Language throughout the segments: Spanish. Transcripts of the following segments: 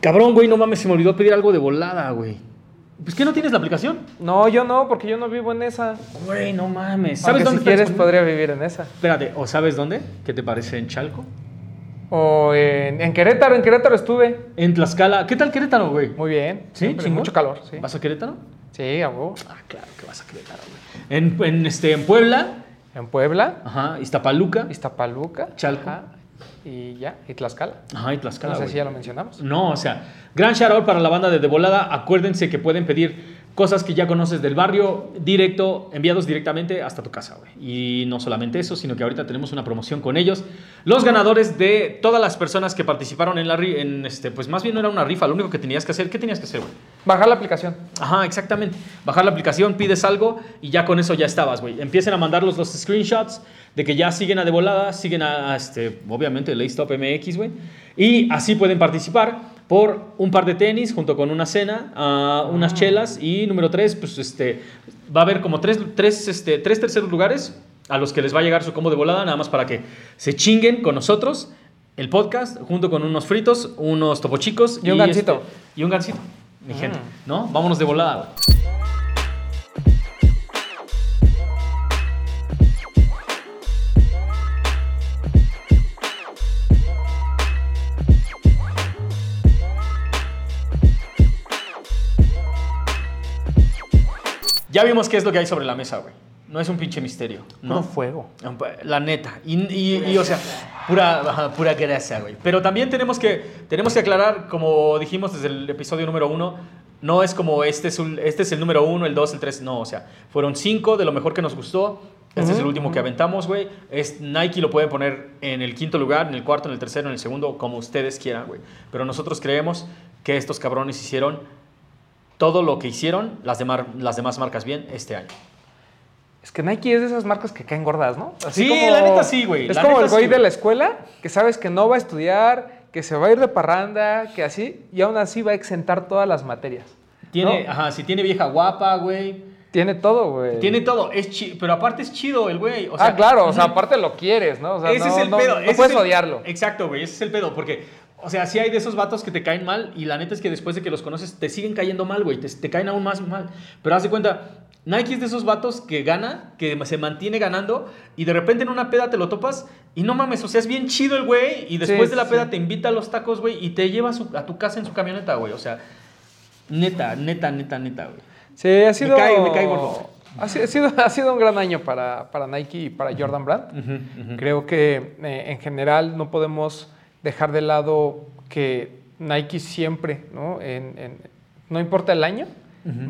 Cabrón, güey, no mames, se me olvidó pedir algo de volada, güey. Pues que no tienes la aplicación. No, yo no, porque yo no vivo en esa. Güey, no mames. ¿Sabes ¿Sabes dónde si quieres podría vivir en esa. Espérate, ¿o sabes dónde? ¿Qué te parece en Chalco? O en, en Querétaro, en Querétaro estuve. En Tlaxcala. ¿Qué tal Querétaro, güey? Muy bien. ¿Sí? ¿Chingón? Mucho calor, sí. ¿Vas a Querétaro? Sí, a. Ah, claro que vas a Querétaro, güey. En, en, este, en Puebla, En Puebla, ajá, Iztapaluca, Iztapaluca. Chalco. ajá, y ya, y Tlaxcala. ajá, y Tlaxcala, no sé si ya lo mencionamos. No, o sea, gran shout out para la banda de De Volada. Acuérdense que pueden pedir cosas que ya conoces del barrio directo, enviados directamente hasta tu casa, güey. Y no solamente eso, sino que ahorita tenemos una promoción con ellos. Los ganadores de todas las personas que participaron en la en este, pues más bien no era una rifa, lo único que tenías que hacer, ¿qué tenías que hacer, güey? Bajar la aplicación. Ajá, exactamente. Bajar la aplicación, pides algo y ya con eso ya estabas, güey. Empiecen a mandarlos los screenshots de que ya siguen a De Volada, siguen a, a, este, obviamente, Laystop MX, güey. Y así pueden participar por un par de tenis junto con una cena, ah, unas chelas y número tres, pues este, va a haber como tres, tres, este, tres terceros lugares a los que les va a llegar su combo de volada, nada más para que se chinguen con nosotros el podcast junto con unos fritos, unos topo chicos Y un gansito. este, y un gansito, mi Mm. gente, ¿no? Vámonos de volada, Ya vimos qué es lo que hay sobre la mesa, güey. No es un pinche misterio, No ¿no? fuego. La neta. Y, y- y, o sea, pura, pura grasa, güey. Pero también tenemos que, tenemos que aclarar, como dijimos desde el episodio número uno, no es como este es, un- este es el número uno, el dos, el tres. No, o sea, fueron cinco de lo mejor que nos gustó. Este es el último que aventamos, güey. Nike lo puede poner en el quinto lugar, en el cuarto, en el tercero, en el segundo, como ustedes quieran, güey. Pero nosotros creemos que estos cabrones hicieron todo lo que hicieron las, demar- las demás marcas bien este año. Es que Nike es de esas marcas que caen gordas, ¿no? Sí, la neta sí, güey, Es la como neta el güey sí, de la escuela que sabes que no va a estudiar, que se va a ir de parranda, que así, y aún así va a exentar todas las materias. Tiene, ¿no? ajá, si tiene vieja guapa, güey. Tiene todo, güey. Tiene todo, es chi- pero aparte es chido el güey. o sea, ah, claro, o sea, aparte lo quieres, ¿no? O sea, ese no, es el no- pedo. No, ese puedes el- odiarlo. Exacto, güey, ese es el pedo, porque, o sea, sí hay de esos vatos que te caen mal y la neta es que después de que los conoces te siguen cayendo mal, güey, te, te caen aún más mal. Pero haz de cuenta, Nike es de esos vatos que gana, que se mantiene ganando y de repente en una peda te lo topas y no mames, o sea, es bien chido el güey y después Sí, de la peda sí. te invita a los tacos, güey, y te lleva a, su- a tu casa en su camioneta, güey, o sea, neta, neta, neta, neta, güey. Sí, ha sido. cae- me cae gordo. Ha sido, ha sido, ha sido un gran año para, para Nike y para Jordan Brand. Creo que eh, en general no podemos dejar de lado que Nike siempre, ¿no? En- en- no importa el año,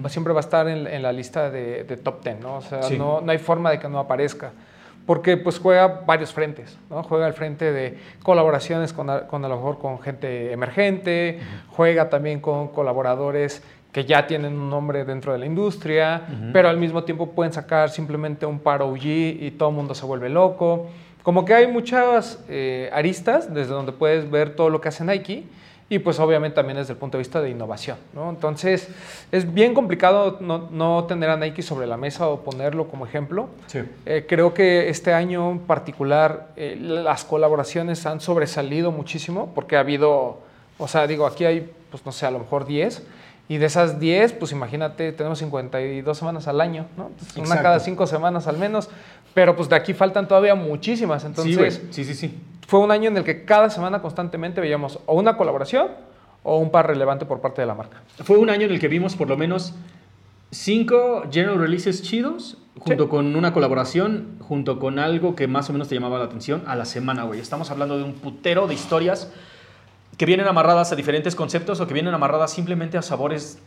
va- siempre va a estar en, en la lista de, de top 10, ¿no? O sea, Sí. no, no hay forma de que no aparezca. Porque pues juega varios frentes, ¿no? Juega el frente de colaboraciones con con a lo mejor con gente emergente, juega también con colaboradores que ya tienen un nombre dentro de la industria, pero al mismo tiempo pueden sacar simplemente un par OG y todo el mundo se vuelve loco. Como que hay muchas eh, aristas desde donde puedes ver todo lo que hace Nike y pues obviamente también desde el punto de vista de innovación. ¿no? Entonces es bien complicado no, no tener a Nike sobre la mesa o ponerlo como ejemplo. Sí. Eh, creo que este año en particular eh, las colaboraciones han sobresalido muchísimo porque ha habido, o sea, digo, aquí hay, pues no sé, a lo mejor 10. Y de esas 10, pues imagínate, tenemos 52 semanas al año, ¿no? Entonces, una cada 5 semanas al menos. Pero pues de aquí faltan todavía muchísimas. Entonces, sí, sí, sí, sí. fue un año en el que cada semana constantemente veíamos o una colaboración o un par relevante por parte de la marca. Fue un año en el que vimos por lo menos cinco general releases chidos, junto Sí. con una colaboración, junto con algo que más o menos te llamaba la atención a la semana, güey. Estamos hablando de un putero de historias que vienen amarradas a diferentes conceptos o que vienen amarradas simplemente a sabores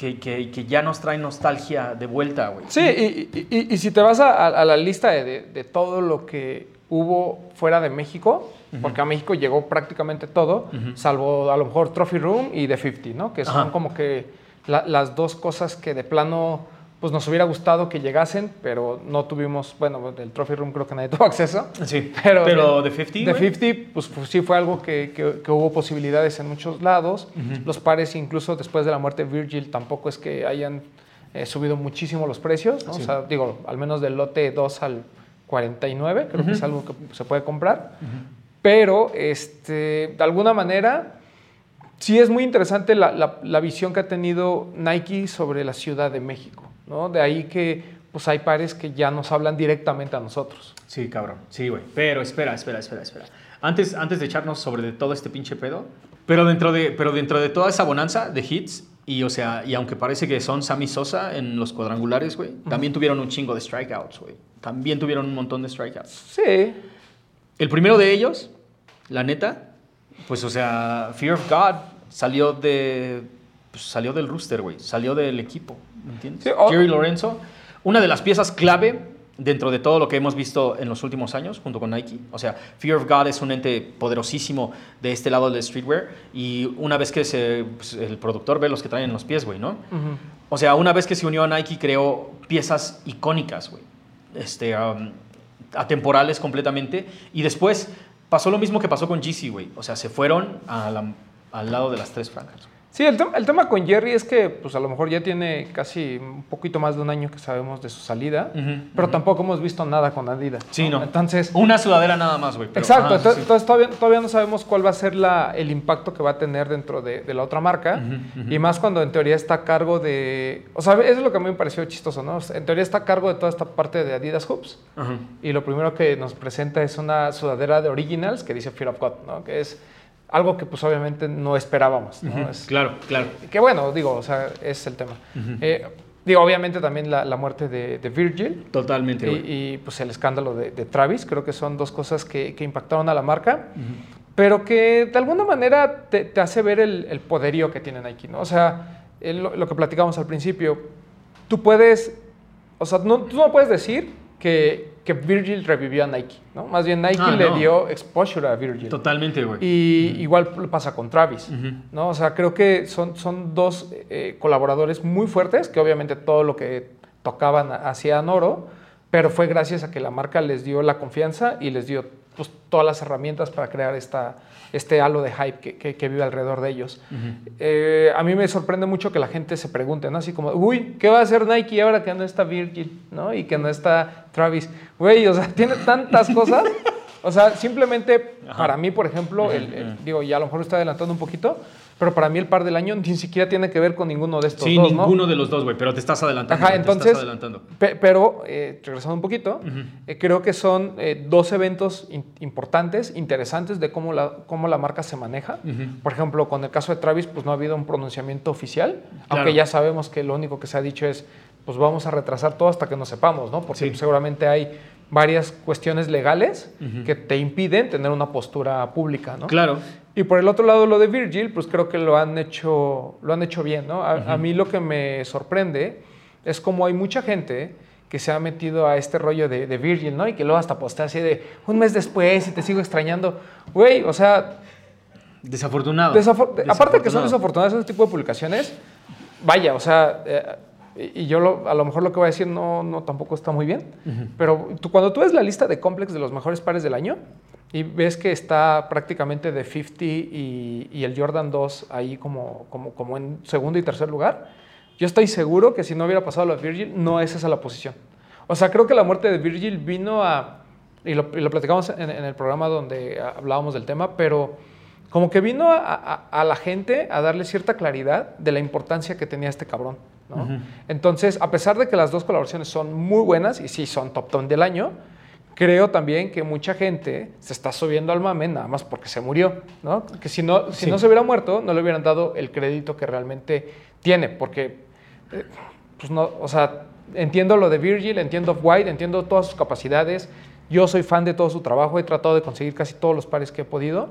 que, que- que ya nos traen nostalgia de vuelta, güey. Sí, y, y- y- y si te vas a, a la lista de, de- de todo lo que hubo fuera de México, porque a México llegó prácticamente todo, salvo a lo mejor Trophy Room y The 50, ¿no? Que son Ajá. como que la- las dos cosas que de plano pues nos hubiera gustado que llegasen, pero no tuvimos, bueno, del Trophy Room creo que nadie tuvo acceso. Sí, Pero, pero, de- de 50, The güey. 50, pues, pues, sí fue algo que, que- que hubo posibilidades en muchos lados. Los pares, incluso después de la muerte de Virgil, tampoco es que hayan eh, subido muchísimo los precios. ¿no? Sí. O sea, digo, al menos del lote 2 al 49, creo que Ujú. es algo que se puede comprar. Pero, este, de alguna manera, sí es muy interesante la, la- la visión que ha tenido Nike sobre la Ciudad de México, ¿no? De ahí que pues hay pares que ya nos hablan directamente a nosotros. Sí, cabrón. Sí, güey. Pero espera, espera, espera, espera. Antes, antes de echarnos sobre de todo este pinche pedo, pero dentro de, pero dentro de toda esa bonanza de hits, y o sea, y aunque parece que son Sammy Sosa en los cuadrangulares, güey, también tuvieron un chingo de strikeouts, güey. También tuvieron un montón de strikeouts. Sí, El primero de ellos, la neta, pues o sea, Fear of God salió de pues, salió del rooster, güey, salió del equipo, ¿me entiendes? Sí, Jerry Lorenzo, una de las piezas clave dentro de todo lo que hemos visto en los últimos años junto con Nike. O sea, Fear of God es un ente poderosísimo de este lado del streetwear y una vez que se, pues, el productor ve los que traen en los pies, güey, ¿no? O sea, una vez que se unió a Nike, creó piezas icónicas, güey. Este, um, atemporales completamente. Y después pasó lo mismo que pasó con GC, güey. O sea, se fueron a la- al lado de las tres franjas. Sí, el, el tema con Jerry es que pues a lo mejor ya tiene casi un poquito más de un año que sabemos de su salida, pero tampoco hemos visto nada con Adidas. Sí, no. Entonces, Una sudadera nada más, güey. exacto, ah, sí. entonces todavía, todavía no sabemos cuál va a ser la, el impacto que va a tener dentro de, de la otra marca, y más cuando en teoría está a cargo de, o sea, eso es lo que a mí me pareció chistoso, ¿no? O sea, En teoría está a cargo de toda esta parte de Adidas Hoops, y lo primero que nos presenta es una sudadera de Originals que dice Fear of God, ¿no? Que es algo que pues obviamente no esperábamos, ¿no? Ujú, Es- Claro, claro. que bueno, digo, o sea, es el tema. Eh, digo, obviamente también la, la muerte de, de Virgil Totalmente, y, y, pues el escándalo de, de Travis, creo que son dos cosas que, que impactaron a la marca, pero que de alguna manera te, te hace ver el, el poderío que tiene Nike, ¿no? O sea, el- lo, lo que platicamos al principio, tú puedes, o sea, no, tú no puedes decir que, que Virgil revivió a Nike, ¿no? Más bien Nike Ah, le no. dio exposure a Virgil. Totalmente, güey. Y igual pasa con Travis. ¿no? O sea, creo que son, son dos eh, colaboradores muy fuertes, que obviamente todo lo que tocaban hacían oro, pero fue gracias a que la marca les dio la confianza y les dio pues, todas las herramientas para crear esta, este halo de hype que, que- que vive alrededor de ellos. Eh, a mí me sorprende mucho que la gente se pregunte, ¿no? Así como, uy, ¿qué va a hacer Nike ahora que no está Virgil, ¿no? Y que no está Travis. Güey, o sea, tiene tantas cosas. O sea, simplemente para mí, por ejemplo, el- el- digo, ya a lo mejor estoy adelantando un poquito, pero para mí el par del año ni siquiera tiene que ver con ninguno de estos Sí, dos, ¿no? ninguno de los dos, güey, pero te estás adelantando. Ajá, te entonces, estás adelantando. pe- pero eh, regresando un poquito, eh, creo que son eh, dos eventos in- importantes, interesantes de cómo la, cómo la marca se maneja. Por ejemplo, con el caso de Travis, pues no ha habido un pronunciamiento oficial, Claro. aunque ya sabemos que lo único que se ha dicho es, pues vamos a retrasar todo hasta que no sepamos, ¿no? Porque Sí. pues, seguramente hay varias cuestiones legales que te impiden tener una postura pública, ¿no? Claro. Y por el otro lado, lo de Virgil, pues creo que lo han hecho, lo han hecho bien, ¿no? A, a mí lo que me sorprende es como hay mucha gente que se ha metido a este rollo de, de Virgil, ¿no? Y que luego hasta postea así de un mes después y te sigo extrañando. Güey, o sea, Desafortunado. desafor- aparte de que son Desafortunado. desafortunadas ese tipo de publicaciones, vaya, o sea, eh, y yo lo- a lo mejor lo que voy a decir no, no tampoco está muy bien, pero tú, cuando tú ves la lista de Complex de los mejores pares del año y ves que está prácticamente de 50 y, y el Jordan 2 ahí como, como, como en segundo y tercer lugar, yo estoy seguro que si no hubiera pasado lo de Virgil, no es esa la posición. O sea, creo que la muerte de Virgil vino a, y lo, y lo platicamos en, en el programa donde hablábamos del tema, pero como que vino a, a- a la gente a darle cierta claridad de la importancia que tenía este cabrón. ¿no? Entonces, a pesar de que las dos colaboraciones son muy buenas y sí son top 10 del año, creo también que mucha gente se está subiendo al mame nada más porque se murió, ¿no? Que si no, si Sí. no se hubiera muerto, no le hubieran dado el crédito que realmente tiene, porque, eh, pues no, o sea, entiendo lo de Virgil, entiendo White, entiendo todas sus capacidades, yo soy fan de todo su trabajo, he tratado de conseguir casi todos los pares que he podido,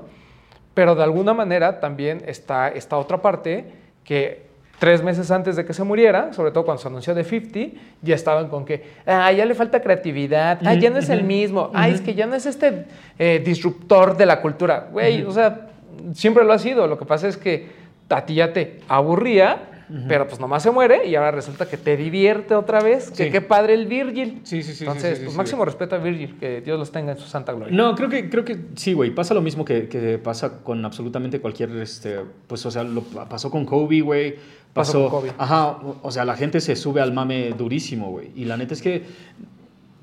pero de alguna manera también está esta otra parte que tres meses antes de que se muriera, sobre todo cuando se anunció de 50, ya estaban con que, ah, ya le falta creatividad, ah, ya no es el mismo, ah, es que ya no es este eh, disruptor de la cultura. Güey, o sea, siempre lo ha sido. Lo que pasa es que a ti ya te aburría, pero pues nomás se muere y ahora resulta que te divierte otra vez. Que Sí. qué padre el Virgil. Sí, sí, sí, Entonces, sí, sí, pues máximo respeto a Virgil, que Dios los tenga en su santa gloria. No, creo que, creo que sí, güey. Pasa lo mismo que, que pasa con absolutamente cualquier, este, pues, o sea, lo pasó con Kobe, güey. Pasó Pasó, con. Ajá, o- o sea, la gente se sube al mame durísimo, güey. Y la neta es que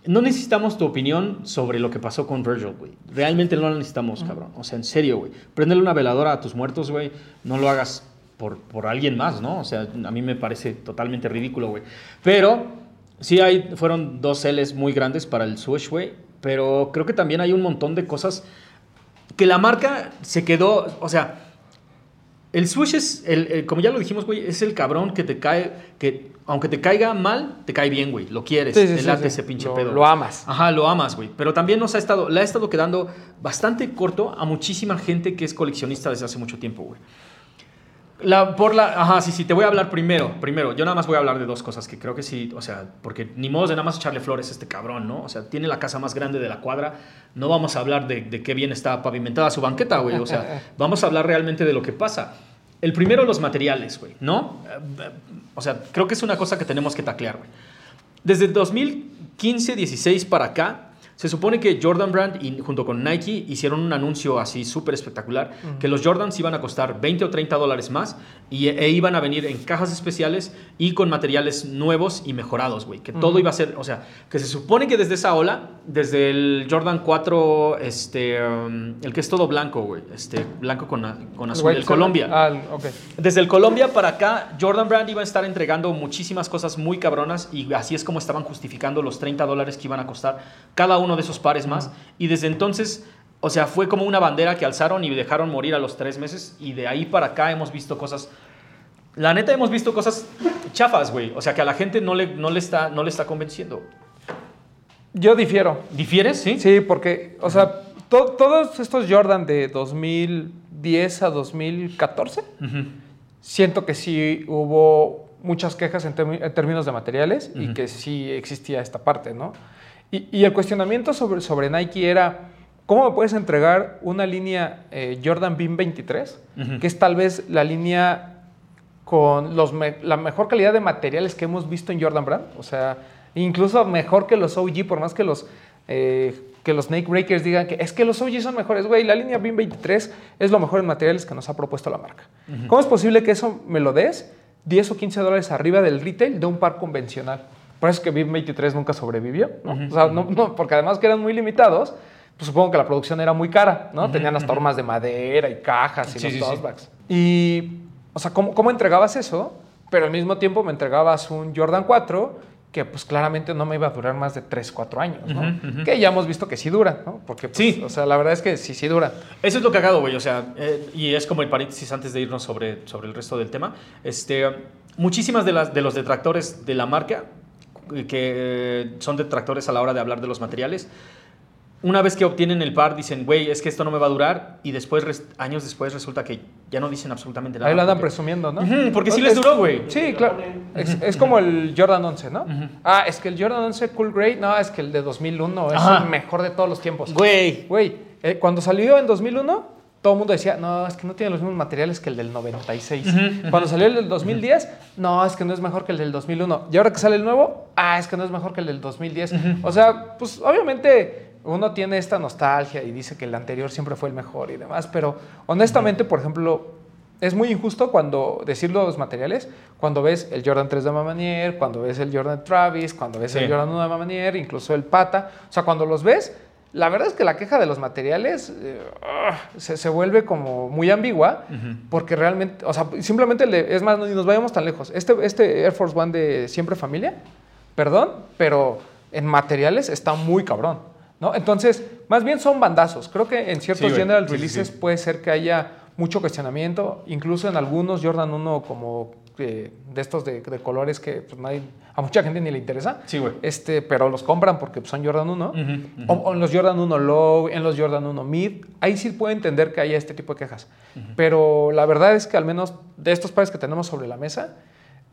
no necesitamos tu opinión sobre lo que pasó con Virgil, güey. Realmente no la necesitamos, cabrón. O sea, en serio, güey. Préndele una veladora a tus muertos, güey. No lo hagas por, por alguien más, ¿no? O sea, a mí me parece totalmente ridículo, güey. Pero sí hay, fueron dos L's muy grandes para el Switch, güey. Pero creo que también hay un montón de cosas que la marca se quedó, o sea, el Switch es, el, el- como ya lo dijimos, güey, es el cabrón que te cae, que aunque te caiga mal, te cae bien, güey. Lo quieres, Sí, sí, te late sí. ese pinche Lo- pedo. lo amas. Ajá, lo amas, güey. Pero también nos ha estado, le ha estado quedando bastante corto a muchísima gente que es coleccionista desde hace mucho tiempo, güey. La, por la, ajá, sí, sí, te voy a hablar primero, primero. Yo nada más voy a hablar de dos cosas que creo que sí, o sea, porque ni modo de nada más echarle flores a este cabrón, ¿no? O sea, tiene la casa más grande de la cuadra. No vamos a hablar de, de qué bien está pavimentada su banqueta, güey. O sea, vamos a hablar realmente de lo que pasa. El primero, los materiales, güey, ¿no? O sea, creo que es una cosa que tenemos que taclear, güey. Desde 2015-16 para acá, se supone que Jordan Brand y junto con Nike hicieron un anuncio así súper espectacular, que los Jordans iban a costar 20 o 30 dólares más y, e iban a venir en cajas especiales y con materiales nuevos y mejorados, güey. Que todo iba a ser, o sea, que se supone que desde esa ola, desde el Jordan 4, este, um, el que es todo blanco, güey, este, blanco con, con azul, el Seven. Colombia. Ah, el- ok. Desde el Colombia para acá, Jordan Brand iba a estar entregando muchísimas cosas muy cabronas y así es como estaban justificando los 30 dólares que iban a costar cada uno de esos pares más. Y desde entonces, o sea, fue como una bandera que alzaron y dejaron morir a los tres meses y de ahí para acá hemos visto cosas... La neta hemos visto cosas chafas, güey. O sea, que a la gente no le, no le, está, no le está convenciendo. Yo difiero. ¿Difieres? Sí. Sí, porque, o sea, to- todos estos Jordan de 2010 a 2014, Ujú. siento que sí hubo muchas quejas en, términos de materiales y que sí existía esta parte, ¿no? Y, y el cuestionamiento sobre, sobre Nike era, ¿cómo me puedes entregar una línea eh, Jordan Beam 23, Ujú. que es tal vez la línea con los me- la mejor calidad de materiales que hemos visto en Jordan Brand? O sea, incluso mejor que los OG, por más que los... eh, que los Snake Breakers digan que es que los OG son mejores, güey, la línea BIM 23 es lo mejor en materiales que nos ha propuesto la marca. ¿Cómo es posible que eso me lo des 10 o 15 dólares arriba del retail de un par convencional? Por eso es que BIM 23 nunca sobrevivió, ¿no? O sea, no, no, porque además que eran muy limitados, pues supongo que la producción era muy cara, ¿no? Tenían hasta hormas de madera y cajas y Sí, los sí, sí. Y, o sea, ¿cómo, ¿cómo entregabas eso? Pero al mismo tiempo me entregabas un Jordan 4 que pues claramente no me iba a durar más de 3, 4 años, ¿no? Ujú, ujú. Que ya hemos visto que sí duran, ¿no? Porque, pues, Sí. o sea, la verdad es que sí, sí duran. Eso es lo cagado, güey. O sea, eh, y es como el paréntesis antes de irnos sobre, sobre el resto del tema. Este, muchísimas de, las, de los detractores de la marca, que eh, son detractores a la hora de hablar de los materiales, una vez que obtienen el par dicen, güey, es que esto no me va a durar. Y después, años después, resulta que ya no dicen absolutamente nada. Ahí lo andan porque- presumiendo, ¿no? Ujú, porque sí Es- les duró, güey. Sí, claro. Es, es como el Jordan 11, ¿no? Ah, es que el Jordan 11 Cool Grade, no, es que el de 2001 es Ajá. el mejor de todos los tiempos. Güey. Güey, eh, cuando salió en 2001, todo el mundo decía, no, es que no tiene los mismos materiales que el del 96. Cuando salió el del 2010, no, es que no es mejor que el del 2001. Y ahora que sale el nuevo, ah, es que no es mejor que el del 2010. O sea, pues obviamente uno tiene esta nostalgia y dice que el anterior siempre fue el mejor y demás, pero honestamente, por ejemplo, es muy injusto cuando decir los materiales, cuando ves el Jordan 3 de Mamanier, cuando ves el Jordan Travis, cuando ves Sí. el Jordan 1 de Mamanier, incluso el Pata. O sea, cuando los ves, la verdad es que la queja de los materiales eh, ah, se, se vuelve como muy ambigua, porque realmente, o sea, simplemente, le- es más, ni nos vayamos tan lejos. Este, este Air Force One de Siempre Familia, perdón, pero en materiales está muy cabrón. ¿no? Entonces, más bien son bandazos. Creo que en ciertos Sí, general sí, releases sí. puede ser que haya mucho cuestionamiento, incluso en algunos Jordan 1 como eh, de estos de, de colores que pues, nadie- a mucha gente ni le interesa. Sí, güey. Este, pero los compran porque pues, son Jordan 1. Ujú, ujú. O, o en los Jordan 1 Low, en los Jordan 1 Mid. Ahí sí puedo entender que haya este tipo de quejas. Pero la verdad es que al menos de estos pares que tenemos sobre la mesa,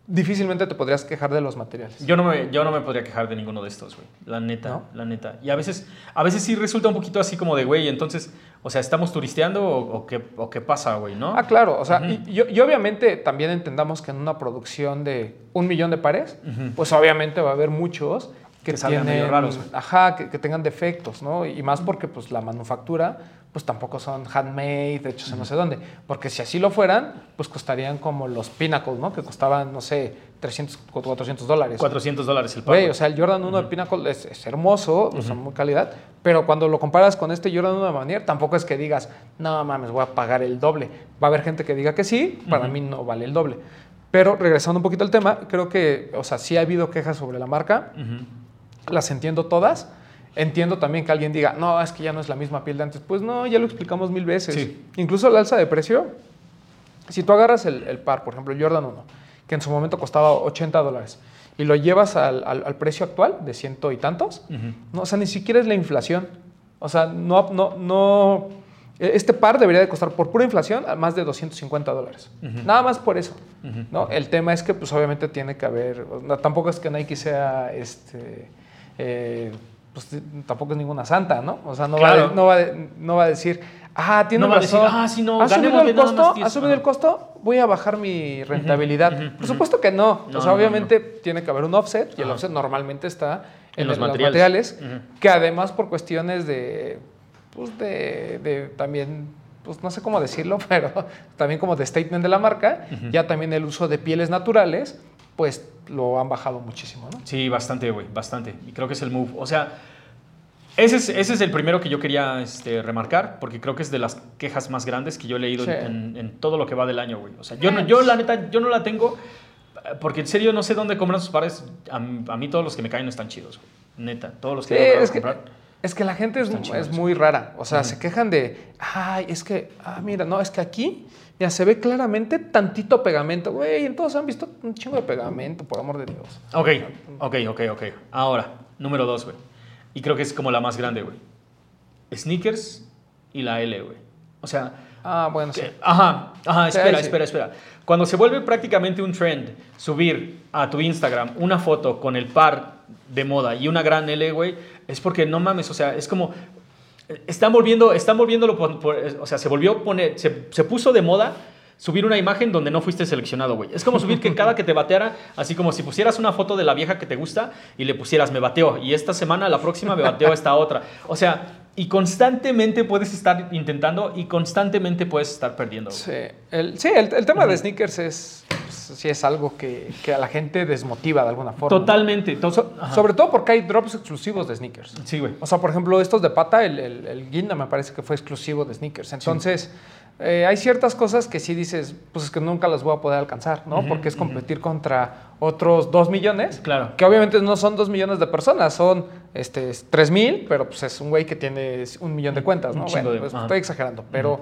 difícilmente te podrías quejar de los materiales. Yo no, me, yo no me podría quejar de ninguno de estos, güey. La neta, ¿No? la neta. Y a veces, a veces sí resulta un poquito así como de, güey, entonces, o sea, ¿estamos turisteando o, o qué, o qué pasa, güey, no? Ah, claro. O sea, Ujú. y, y- y obviamente también entendamos que en una producción de un millón de pares, pues obviamente va a haber muchos que, Que salgan tienen, medio raros, ajá, que, que tengan defectos, ¿no? Y más porque pues la manufactura pues tampoco son handmade, hechos en no sé dónde. Porque si así lo fueran, pues costarían como los Pinnacle, ¿no? Que costaban, no sé, 300, 400 dólares. 400 dólares el par. Güey, o sea, el Jordan 1 de Pinnacle es, es hermoso, o sea, muy calidad, pero cuando lo comparas con este Jordan 1 de Manier, tampoco es que digas, no mames, voy a pagar el doble. Va a haber gente que diga que sí, para mí no vale el doble. Pero regresando un poquito al tema, creo que, o sea, sí ha habido quejas sobre la marca, las entiendo todas. Entiendo también que alguien diga, no, es que ya no es la misma piel de antes. Pues no, ya lo explicamos mil veces. Sí. Incluso el alza de precio, si tú agarras el, el par, por ejemplo, el Jordan 1, que en su momento costaba 80 dólares, y lo llevas al, al- al precio actual de ciento y tantos, no, o sea, ni siquiera es la inflación. O sea, no, no, no, este par debería de costar por pura inflación a más de 250 dólares. Nada más por eso. ¿no? El tema es que, pues obviamente tiene que haber, tampoco es que Nike sea, este, eh, pues tampoco es ninguna santa, ¿no? O sea, no, va, a- no, va, no va a decir, ah, tiene No va a decir, razón. "Ah, sí, no, ¿Ha subido ganémosle el costo? más 10". ¿Ha subido el costo? Voy a bajar mi rentabilidad. Por supuesto que no. No, o sea, obviamente tiene que haber un offset y el offset normalmente está en, En los materiales. que además por cuestiones de, pues de, de también, pues no sé cómo decirlo, pero también como de statement de la marca, ya también el uso de pieles naturales, pues lo han bajado muchísimo, ¿no? Sí, bastante, güey, bastante. Y creo que es el move. O sea, ese es, ese es el primero que yo quería este, remarcar, porque creo que es de las quejas más grandes que yo he leído Sí. en, en todo lo que va del año, güey. O sea, yo, no, yo la neta, yo no la tengo, porque en serio no sé dónde compran sus pares. A, mí- a mí todos los que me caen no están chidos, güey. Neta, todos los que Sí, es que, comprar. es que la gente chidos. es muy rara. O sea, se quejan de, ay, es que, ah, mira, no, es que aquí ya se ve claramente tantito pegamento. Güey, todos han visto un chingo de pegamento, por amor de Dios. Ok, ok, ok, ok. Ahora, número dos, güey. Y creo que es como la más grande, güey. Sneakers y la L, güey. O sea, Ah, bueno, sí. ajá, ajá, Sí, espera, sí. espera, espera. Cuando se vuelve prácticamente un trend subir a tu Instagram una foto con el par de moda y una gran L, güey, es porque no mames, o sea, es como están volviendo, están volviéndolo, por- por- o sea, se volvió poner, se, se puso de moda subir una imagen donde no fuiste seleccionado, güey. Es como subir que cada que te bateara, así como si pusieras una foto de la vieja que te gusta y le pusieras me bateo y esta semana, la próxima me bateo a esta otra. O sea, y constantemente puedes estar intentando y constantemente puedes estar perdiendo. güey. Sí, el, sí, el, el tema de sneakers es, sí es algo que, que a la gente desmotiva de alguna forma. Totalmente. So- sobre todo porque hay drops exclusivos de sneakers. Sí, güey. O sea, por ejemplo, estos de pata, el, el, el guinda me parece que fue exclusivo de sneakers. Entonces, eh, hay ciertas cosas que sí dices, pues es que nunca las voy a poder alcanzar, ¿no? Porque es competir contra otros dos millones. Claro. Que obviamente no son dos millones de personas, son este, tres mil, pero pues es un güey que tiene un millón de cuentas, ¿no? Bueno, de- pues, estoy exagerando, pero...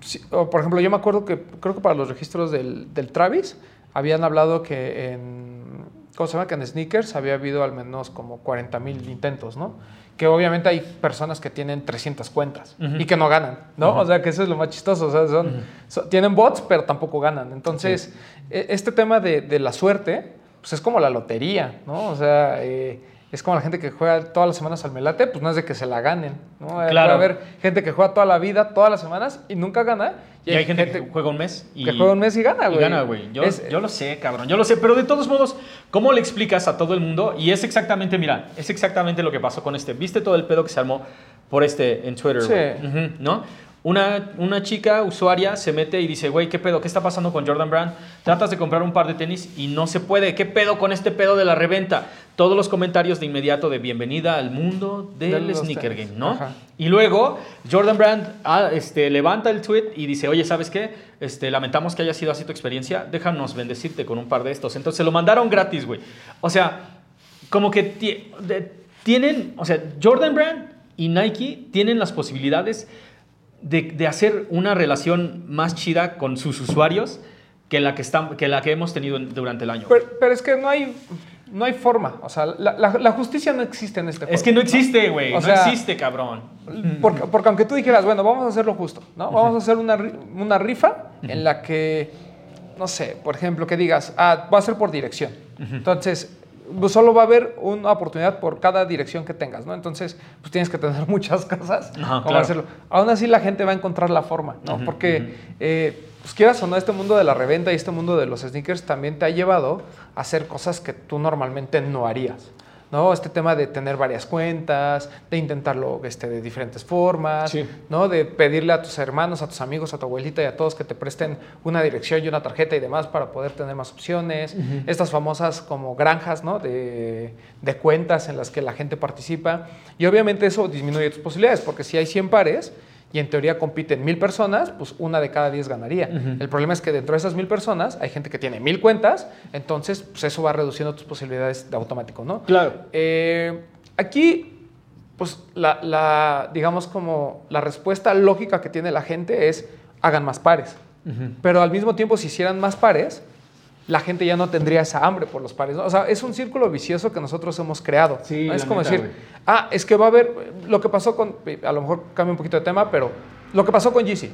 sí, o, por ejemplo, yo me acuerdo que creo que para los registros del, del Travis habían hablado que en, ¿cómo se llama? Que en sneakers había habido al menos como 40 mil intentos, ¿no? Que obviamente hay personas que tienen 300 cuentas y que no ganan, ¿no? O sea, que eso es lo más chistoso, o sea, son, so- tienen bots, pero tampoco ganan. Entonces, e- este tema de, de la suerte, pues es como la lotería, ¿no? O sea, eh, es como la gente que juega todas las semanas al melate, pues no es de que se la ganen, ¿no? Claro. Puede haber gente que juega toda la vida, todas las semanas y nunca gana. Y hay gente que juega un mes y que juega un mes y gana, y güey. gana, güey. Yo, Es- yo lo sé, cabrón. Yo lo sé. Pero de todos modos, ¿cómo le explicas a todo el mundo? Y es exactamente, mira, es exactamente lo que pasó con este. ¿Viste todo el pedo que se armó por este en Twitter, Sí. güey? Ujú, ¿No? Una, una chica usuaria se mete y dice, güey, ¿qué pedo? ¿Qué está pasando con Jordan Brand? Tratas de comprar un par de tenis y no se puede. ¿Qué pedo con este pedo de la reventa? Todos los comentarios de inmediato de bienvenida al mundo De del los sneaker tenis. game, ¿no? Ajá. Y luego Jordan Brand ah, este, levanta el tweet y dice, oye, ¿sabes qué? Este, lamentamos que haya sido así tu experiencia, déjanos bendecirte con un par de estos. Entonces se lo mandaron gratis, güey. O sea, como que ti- de- tienen, o sea, Jordan Brand y Nike tienen las posibilidades de, de hacer una relación más chida con sus usuarios que la que, están, que, la que hemos tenido en- durante el año. Pero, pero es que no hay, no hay forma. O sea, la, la- la justicia no existe en este juego. es que no existe, güey. O No sea, existe, cabrón. Porque, porque aunque tú dijeras, bueno, vamos a hacerlo justo, ¿no? Vamos a hacer una, una rifa en la que, no sé, por ejemplo, que digas, ah, va a ser por dirección. Entonces, pues, solo va a haber una oportunidad por cada dirección que tengas, ¿no? Entonces, pues tienes que tener muchas cosas Ajá, claro. hacerlo. Aún así, la gente va a encontrar la forma, ¿no? Porque, eh, pues quieras o no, este mundo de la reventa y este mundo de los sneakers también te ha llevado a hacer cosas que tú normalmente no harías. ¿No? Este tema de tener varias cuentas, de intentarlo este, de diferentes formas, Sí. ¿no? De pedirle a tus hermanos, a tus amigos, a tu abuelita y a todos que te presten una dirección y una tarjeta y demás para poder tener más opciones. Estas famosas como granjas, ¿no? De, de cuentas en las que la gente participa. Y obviamente eso disminuye tus posibilidades, porque si hay 100 pares y en teoría compiten mil personas, pues una de cada 10 ganaría. El problema es que dentro de esas mil personas hay gente que tiene mil cuentas, entonces pues eso va reduciendo tus posibilidades de automático, ¿no? Claro. Eh, aquí, pues la, la, digamos como la respuesta lógica que tiene la gente es hagan más pares. Pero al mismo tiempo, si hicieran más pares, la gente ya no tendría esa hambre por los pares. ¿no? O sea, es un círculo vicioso que nosotros hemos creado. Sí, ¿no? Es como neta, decir, ah, es que va a haber lo que pasó con, a lo mejor cambia un poquito de tema, pero lo que pasó con GC.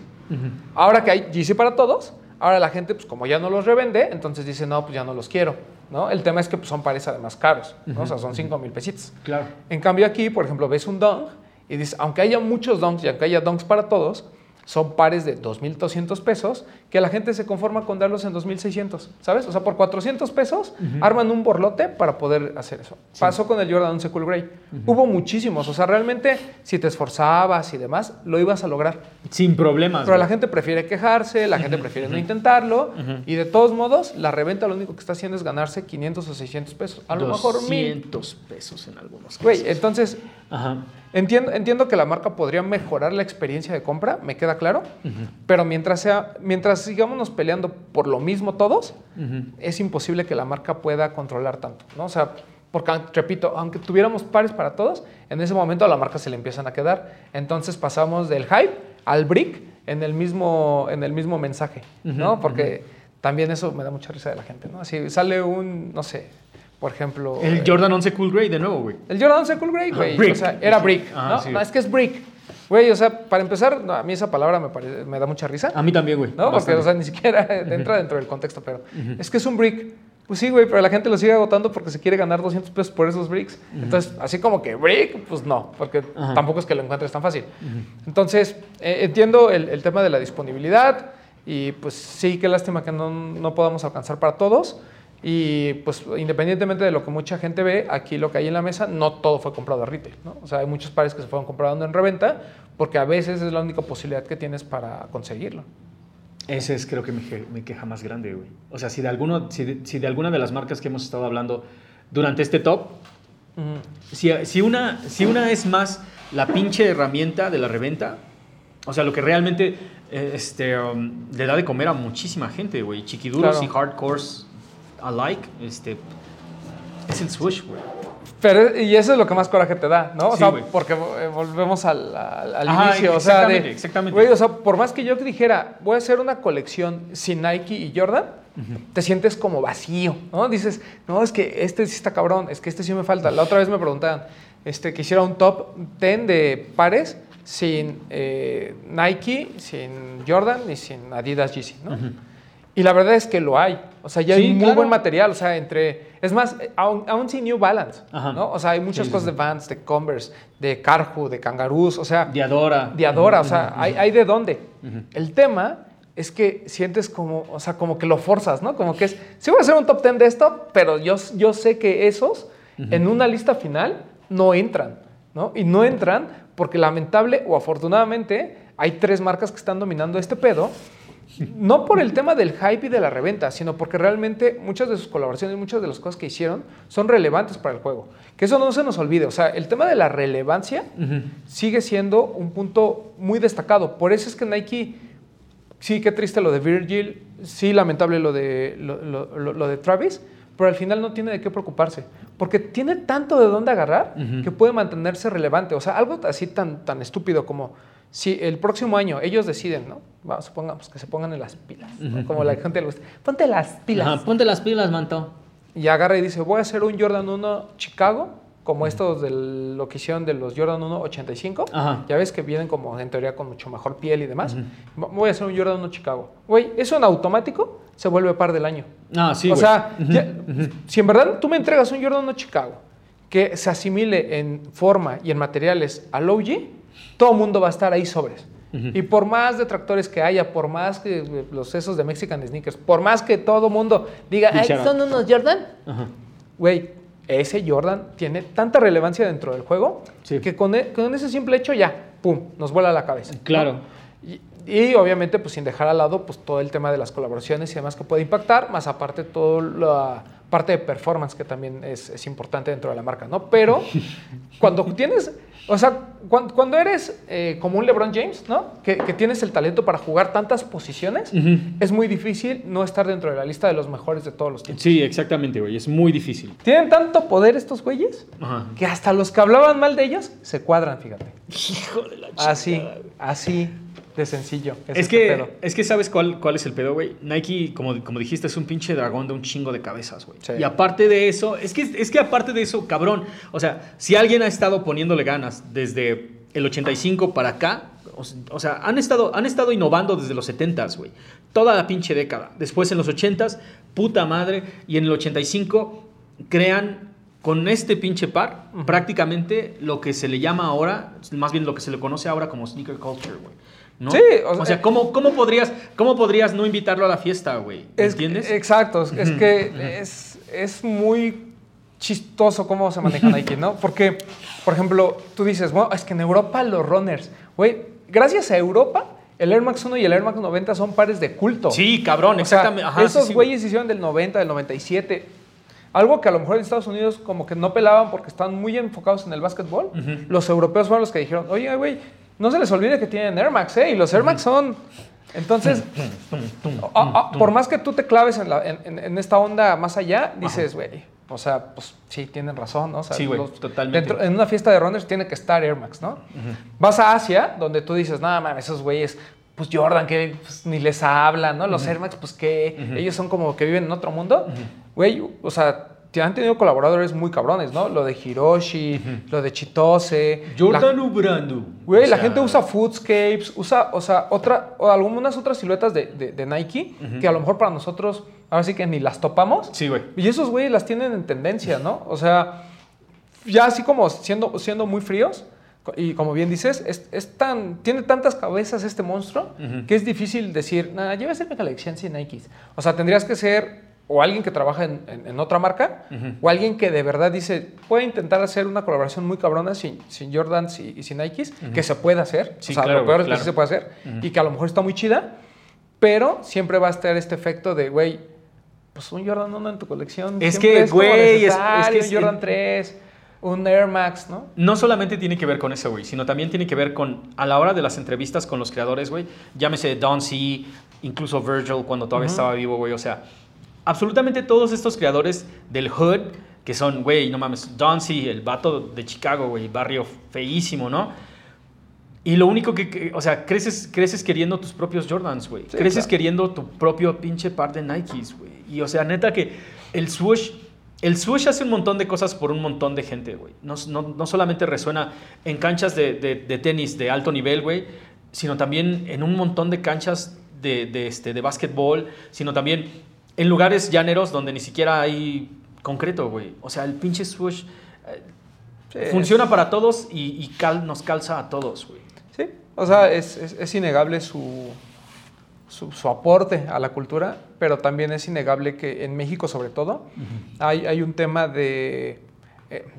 Ahora que hay GC para todos, ahora la gente, pues como ya no los revende, entonces dice, no, pues ya no los quiero. ¿no? El tema es que pues, son pares además caros, ¿no? o sea, son 5 mil pesitos. Claro. En cambio aquí, por ejemplo, ves un dunk y dices, aunque haya muchos dunks y aunque haya dunks para todos, son pares de 2.200 pesos que la gente se conforma con darlos en 2.600, ¿sabes? O sea, por 400 pesos arman un borlote para poder hacer eso. Pasó con el Jordan 11 Cool Grey. Hubo muchísimos, o sea, realmente si te esforzabas y demás, lo ibas a lograr. Sin problemas. Pero la gente prefiere quejarse, la gente prefiere no intentarlo y de todos modos, la reventa lo único que está haciendo es ganarse 500 o 600 pesos. A lo mejor 1.000. 200 pesos en algunos casos. Güey, entonces Ajá. Entiendo, entiendo que la marca podría mejorar la experiencia de compra, me queda claro, pero mientras, sea, mientras sigámonos peleando por lo mismo todos, es imposible que la marca pueda controlar tanto, ¿no? O sea, porque, repito, aunque tuviéramos pares para todos, en ese momento a la marca se le empiezan a quedar. Entonces pasamos del hype al brick en el mismo, en el mismo mensaje, ¿no? Porque también eso me da mucha risa de la gente, ¿no? Así sale un, no sé, por ejemplo... El eh, Jordan 11 Cool Grey de nuevo, güey. el Jordan 11 Cool Grey, güey. brick. O sea, era brick. Ajá, ¿no? sí, No, es que es brick. Güey, o sea, para empezar, no, a mí esa palabra me, me da mucha risa. A mí también, güey. ¿no? Porque, Bastante. o sea, ni siquiera entra dentro del contexto, pero es que es un brick. Pues sí, güey, pero la gente lo sigue agotando porque se quiere ganar 200 pesos por esos bricks. Entonces, así como que brick, pues no, porque Ajá. tampoco es que lo encuentres tan fácil. Entonces, eh, entiendo el, el tema de la disponibilidad y pues sí, qué lástima que no, no podamos alcanzar para todos. Y pues independientemente de lo que mucha gente ve, aquí lo que hay en la mesa, no todo fue comprado a retail. ¿no? O sea, hay muchos pares que se fueron comprando en reventa porque a veces es la única posibilidad que tienes para conseguirlo. Ese es creo que mi, queja más grande, güey. O sea, si de, alguno, si, de, si de alguna de las marcas que hemos estado hablando durante este top, Ujú. si, si, una, si una es más la pinche herramienta de la reventa, o sea, lo que realmente eh, este, um, le da de comer a muchísima gente, güey. Chiquiduros Claro. y hardcores alike, este, es el swoosh, güey. Pero, y eso es lo que más coraje te da, ¿no? O Sí, sea, porque eh, volvemos al, al- al Ajá, inicio. O sea, exactamente, de, exactamente. O sea, por más que yo te dijera, voy a hacer una colección sin Nike y Jordan, te sientes como vacío, ¿no? Dices, no, es que este sí está cabrón, es que este sí me falta. La otra vez me preguntaban este, que hiciera un top 10 de pares sin eh, Nike, sin Jordan y sin Adidas Yeezy, ¿no? Y la verdad es que lo hay. O sea, ya Sí, hay muy claro. buen material. O sea, entre. Es más, eh, aún, aún sin New Balance. Ajá. ¿no? O sea, hay muchas Sí, cosas sí. de Vans, de Converse, de Carhu, de Kangaroos. O sea, Diadora. de Adora. O sea, hay, hay de dónde. El tema es que sientes como, o sea, como que lo forzas, ¿no? Como que es, sí voy a hacer un top 10 de esto, pero yo, yo sé que esos en una lista final no entran, ¿no? Y no entran porque lamentable o afortunadamente hay tres marcas que están dominando este pedo. No por el tema del hype y de la reventa, sino porque realmente muchas de sus colaboraciones, muchas de las cosas que hicieron son relevantes para el juego. Que eso no se nos olvide. O sea, el tema de la relevancia sigue siendo un punto muy destacado. Por eso es que Nike, sí, qué triste lo de Virgil, sí, lamentable lo de, lo, lo- lo- lo de Travis, pero al final no tiene de qué preocuparse. Porque tiene tanto de dónde agarrar que puede mantenerse relevante. O sea, algo así tan, tan estúpido como si el próximo año ellos deciden, ¿no? Vamos, supongamos que se pongan en las pilas, ¿no? como la gente le gusta. Ponte las pilas. Ajá, ponte las pilas, manto. Y agarra y dice, voy a hacer un Jordan 1 Chicago, como estos de lo que hicieron de los Jordan 1 85. Ajá. Ya ves que vienen como en teoría con mucho mejor piel y demás. Voy a hacer un Jordan 1 Chicago. Güey, eso en automático se vuelve par del año. Ah, sí, o sea, ya- si en verdad tú me entregas un Jordan 1 Chicago que se asimile en forma y en materiales al OG, todo el mundo va a estar ahí sobres. Y por más detractores que haya, por más que eh, los esos de Mexican Sneakers, por más que todo mundo diga, ay, son unos Jordan. Güey, ese Jordan tiene tanta relevancia dentro del juego Sí. que con, e- con ese simple hecho ya, ¡pum!, nos vuela la cabeza. ¿no? Claro. Y, y obviamente, pues sin dejar al lado pues, todo el tema de las colaboraciones y demás que puede impactar, más aparte toda la parte de performance que también es, es importante dentro de la marca, ¿no? Pero cuando tienes, o sea, cuan- cuando, eres eh, como un LeBron James, ¿no? Que, que tienes el talento para jugar tantas posiciones, es muy difícil no estar dentro de la lista de los mejores de todos los tiempos. Sí, exactamente, güey. Es muy difícil. Tienen tanto poder estos güeyes Ajá. que hasta los que hablaban mal de ellos se cuadran, fíjate. Hijo de la Así, chingada, güey. así de sencillo. Es este que, pedo. es que sabes cuál, cuál es el pedo, güey. Nike, como, como dijiste, es un pinche dragón de un chingo de cabezas, güey. Sí. Y aparte de eso, es que, es que aparte de eso, cabrón. O sea, si alguien ha estado poniéndole ganas desde el 85 para acá, o sea, han estado, han estado innovando desde los 70s, güey. Toda la pinche década. Después en los 80s, puta madre. Y en el 85 crean con este pinche par prácticamente lo que se le llama ahora, más bien lo que se le conoce ahora como sneaker culture, güey. ¿No? Sí, o o sea, sea, ¿cómo, cómo, podrías, ¿cómo podrías no invitarlo a la fiesta, güey? Es- ¿Entiendes? Exacto, es, es que es, es muy chistoso cómo se maneja Nike, ¿no? Porque, por ejemplo, tú dices, bueno, es que en Europa los runners, güey, gracias a Europa, el Air Max 1 y el Air Max 90 son pares de culto. sí, cabrón, O sea, exactamente. Ajá, sí, esos sí, güeyes hicieron del 90, del 97. Algo que a lo mejor en Estados Unidos como que no pelaban porque están muy enfocados en el básquetbol. Los europeos fueron los que dijeron, oye, güey, no se les olvide que tienen Air Max, ¿eh? Y los Air Max son... Entonces, por más que tú te claves en, la- en- en- esta onda más allá, dices, güey, o sea, pues sí, tienen razón, ¿no? O sea, Sí, güey, totalmente. dentro- en una fiesta de runners tiene que estar Air Max, ¿no? Vas a Asia, donde tú dices, nada mames, esos güeyes, pues Jordan, que pues, ni les hablan, ¿no? Los Air Max, pues que ellos son como que viven en otro mundo. Güey, o sea, han tenido colaboradores muy cabrones, ¿no? Lo de Hiroshi, lo de Chitose. Jordan la- Ubrando. Güey, O la gente usa Foodscapes, usa, o sea, otra, o algunas otras siluetas de, de- de Nike que a lo mejor para nosotros, ahora sí que ni las topamos. Sí, güey. Y esos güeyes las tienen en tendencia, ¿no? O sea, ya así como siendo, siendo muy fríos, y como bien dices, es, es tan, tiene tantas cabezas este monstruo que es difícil decir, nada, llévese mi colección sin Nikes. O sea, tendrías que ser o alguien que trabaja en, en- en otra marca, o alguien que de verdad dice, puede intentar hacer una colaboración muy cabrona sin, sin Jordans y, y sin Nikes, que se puede hacer. Sí, o sea, claro, lo peor es que sí se puede hacer, y que a lo mejor está muy chida, pero siempre va a estar este efecto de, güey, pues un Jordan 1 en tu colección. Es que, güey, es- es que un es- Jordan 3, un Air Max, ¿no? No solamente tiene que ver con eso, güey, sino también tiene que ver con, a la hora de las entrevistas con los creadores, güey, llámese Don C, incluso Virgil cuando todavía estaba vivo, güey, o sea, absolutamente todos estos creadores del hood, que son, güey, no mames, Don C, el vato de Chicago, güey, barrio feísimo, ¿no? Y lo único que, que- o sea, creces, creces queriendo tus propios Jordans, güey. Sí, creces claro. queriendo tu propio pinche par de Nikes, güey. Y, o sea, neta que el swoosh, el swoosh hace un montón de cosas por un montón de gente, güey. No, no- no solamente resuena en canchas de, de- de tenis de alto nivel, güey, sino también en un montón de canchas de, de, este, de básquetbol, sino también en lugares llaneros donde ni siquiera hay concreto, güey. O sea, el pinche swoosh eh, Sí, funciona para todos y, y cal- nos calza a todos, güey. Sí, o sea, es, es- es innegable su, su, su aporte a la cultura, pero también es innegable que en México, sobre todo, hay, hay un tema de,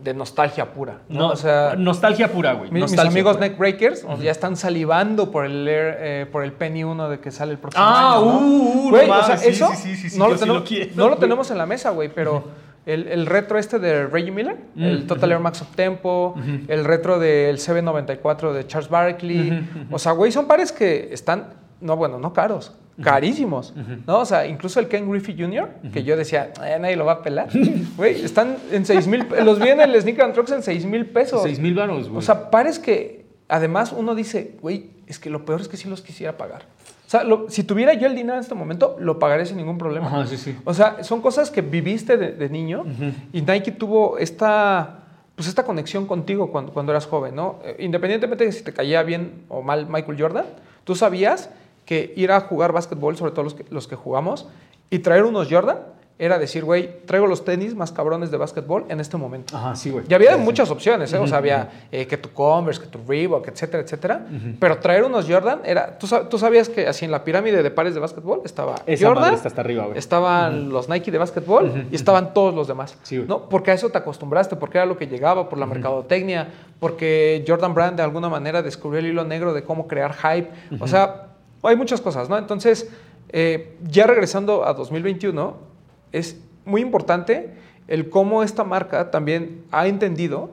de nostalgia pura. ¿no? No, o sea, nostalgia pura, güey. mi- mis amigos pura. neckbreakers ya están salivando por el Air, eh, por el Penny 1 de que sale el próximo Ah, año. ¿no? uh, uh, Güey, no o sea, sí, eso sí, sí, sí, sí, no, lo tenemos, lo quiero, no lo güey. tenemos en la mesa, güey, pero el, el retro este de Reggie Miller, el Total Air Max Up Tempo, el retro del CB94 de Charles Barkley, o sea, güey, son pares que están, no, bueno, no caros, carísimos, ¿no? O sea, incluso el Ken Griffey Jr., que yo decía, "Eh, nadie lo va a pelar, güey, están en 6 mil, los vi en el Sneaker and Trucks en 6 mil pesos. Seis mil varos, güey. O sea, pares que además uno dice, güey, es que lo peor es que sí los quisiera pagar. O sea, lo- si tuviera yo el dinero en este momento, lo pagaré sin ningún problema. Ajá, sí, sí. O sea, son cosas que viviste de, de niño y Nike tuvo esta, pues esta conexión contigo cuando, cuando eras joven, ¿no? Eh, Independientemente de si te caía bien o mal Michael Jordan, tú sabías que ir a jugar básquetbol, sobre todo los que, los que jugamos, y traer unos Jordan era decir, güey, traigo los tenis más cabrones de básquetbol en este momento. Ajá, sí, güey. Y había Sí, sí. muchas opciones, ¿eh? o sea, había eh, que tu Converse, que tu Reebok, etcétera, etcétera. Pero traer unos Jordan era. ¿tú, tú sabías que así en la pirámide de pares de básquetbol estaba Esa Jordan, está hasta arriba, güey. estaban los Nike de básquetbol y estaban todos los demás. Sí, güey. ¿no? Porque a eso te acostumbraste, porque era lo que llegaba, por la mercadotecnia, porque Jordan Brand de alguna manera descubrió el hilo negro de cómo crear hype. O sea, hay muchas cosas, ¿no? Entonces, eh, ya regresando a 2021, es muy importante el cómo esta marca también ha entendido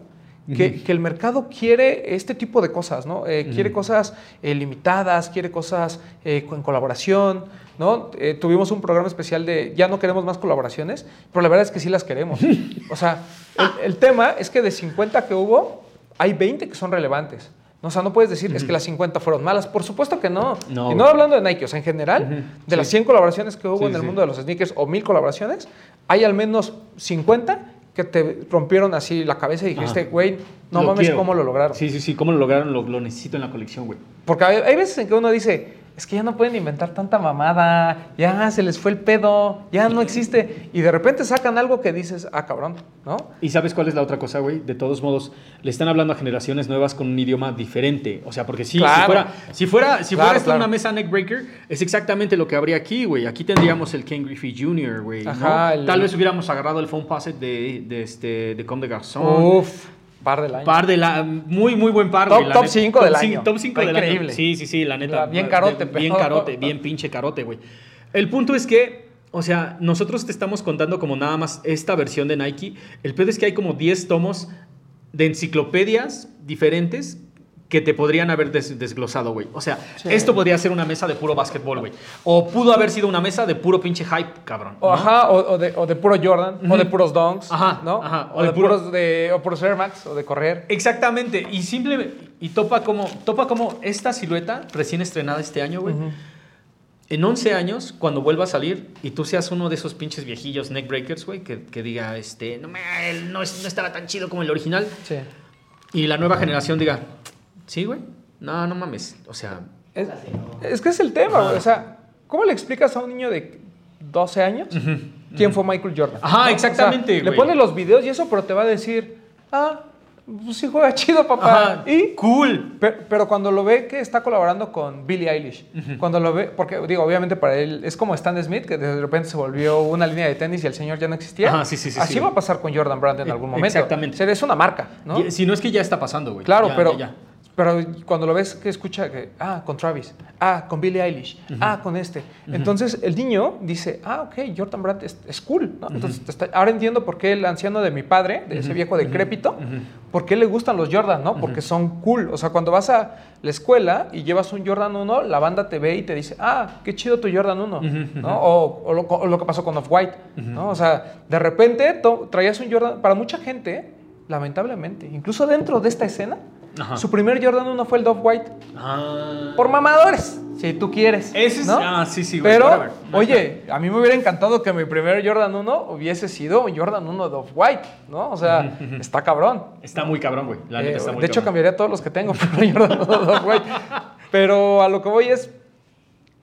que, que el mercado quiere este tipo de cosas, ¿no? Eh, Quiere cosas eh, limitadas, quiere cosas eh, con colaboración, ¿no? Tuvimos un programa especial de ya no queremos más colaboraciones, pero la verdad es que sí las queremos. O sea, el, el tema es que de 50 que hubo, hay 20 que son relevantes. ¿No? O sea, no puedes decir es que las 50 fueron malas. Por supuesto que no. No, y no hablando de Nike, o sea, en general, de las 100 colaboraciones que hubo Sí, en el sí. mundo de los sneakers o 1000 colaboraciones, hay al menos 50 que te rompieron así la cabeza y dijiste, güey, no Lo mames quiero. cómo lo lograron. Sí, sí, sí. ¿Cómo lo lograron? Lo, lo necesito en la colección, güey. Porque hay, hay veces en que uno dice, es que ya no pueden inventar tanta mamada, ya se les fue el pedo, ya no existe. Y de repente sacan algo que dices, ah, cabrón, ¿no? ¿Y sabes cuál es la otra cosa, güey? De todos modos, le están hablando a generaciones nuevas con un idioma diferente. O sea, porque sí, Claro. si fuera, si fuera, si Claro, fuera esto claro. una mesa neckbreaker, es exactamente lo que habría aquí, güey. Aquí tendríamos el Ken Griffey Jr., güey. ¿no? Ajá, el- Tal vez hubiéramos agarrado el phone passet de, de, este, de Comme de Garçon. Uf, par del año. Par de la. Muy, muy buen par, Top- top neta. cinco del cin- año. Top 5 Está del increíble. año. Sí, sí, sí, la neta. Bien carote, Bien pero- carote, bien pinche carote, güey. El punto es que. O sea, nosotros te estamos contando como nada más esta versión de Nike. El pedo es que hay como 10 tomos de enciclopedias diferentes que te podrían haber des- desglosado, güey. O sea, Sí. esto podría ser una mesa de puro básquetbol, güey. O pudo haber sido una mesa de puro pinche hype, cabrón. O. Ajá, o, o de, o de puro Jordan, o de puros Dunks, Ajá, ¿no? ajá, O, de, puro- puros de, o puros Air Max, o de correr. Exactamente, y simple y topa como topa como esta silueta recién estrenada este año, güey. En 11 años, cuando vuelva a salir y tú seas uno de esos pinches viejillos neckbreakers, güey, que, que diga, este, no, me, no, no estaba tan chido como el original, Sí. y la nueva generación diga, sí, güey, no, no mames, o sea, Es, es que es el tema, güey. O sea, ¿cómo le explicas a un niño de 12 años quién fue Michael Jordan? Ajá, ¿No? O sea, exactamente, le pones los videos y eso, pero te va a decir, ah, pues sí juega chido, papá. ajá, Y cool. Pero, pero cuando lo ve que está colaborando con Billie Eilish, cuando lo ve, porque digo, obviamente para él es como Stan Smith, que de repente se volvió una línea de tenis y el señor ya no existía. Ajá, sí, sí, sí, Así sí. va a pasar con Jordan Brand en algún momento. Exactamente. O sea, es una marca, ¿no? Si no es que ya está pasando, güey. Claro, Ya, pero, ya, ya. Pero cuando lo ves que escucha que, ah, con Travis, ah, con Billie Eilish, ah, con este. Entonces el niño dice, ah, ok, Jordan Brand es, es cool, ¿no? Entonces está- ahora entiendo por qué el anciano de mi padre, de ese viejo decrépito, por qué le gustan los Jordan, ¿no? Porque son cool. O sea, cuando vas a la escuela y llevas un Jordan 1, la banda te ve y te dice, ah, qué chido tu Jordan 1, ¿no? O, o lo, o lo que pasó con Off-White, ¿no? O sea, de repente to- traías un Jordan, para mucha gente, lamentablemente, incluso dentro de esta escena, Ajá. su primer Jordan 1 fue el Dove White. Ah. Por mamadores, si tú quieres. Ese es- ¿no? ah, sí, sí, güey, Pero, whatever. Oye, a mí me hubiera encantado que mi primer Jordan 1 hubiese sido un Jordan 1 Dove White, ¿no? O sea, está cabrón. Está muy cabrón, güey. La neta Eh, está muy de hecho, cabrón. cambiaría todos los que tengo por un Jordan 1 Dove White. Pero a lo que voy es.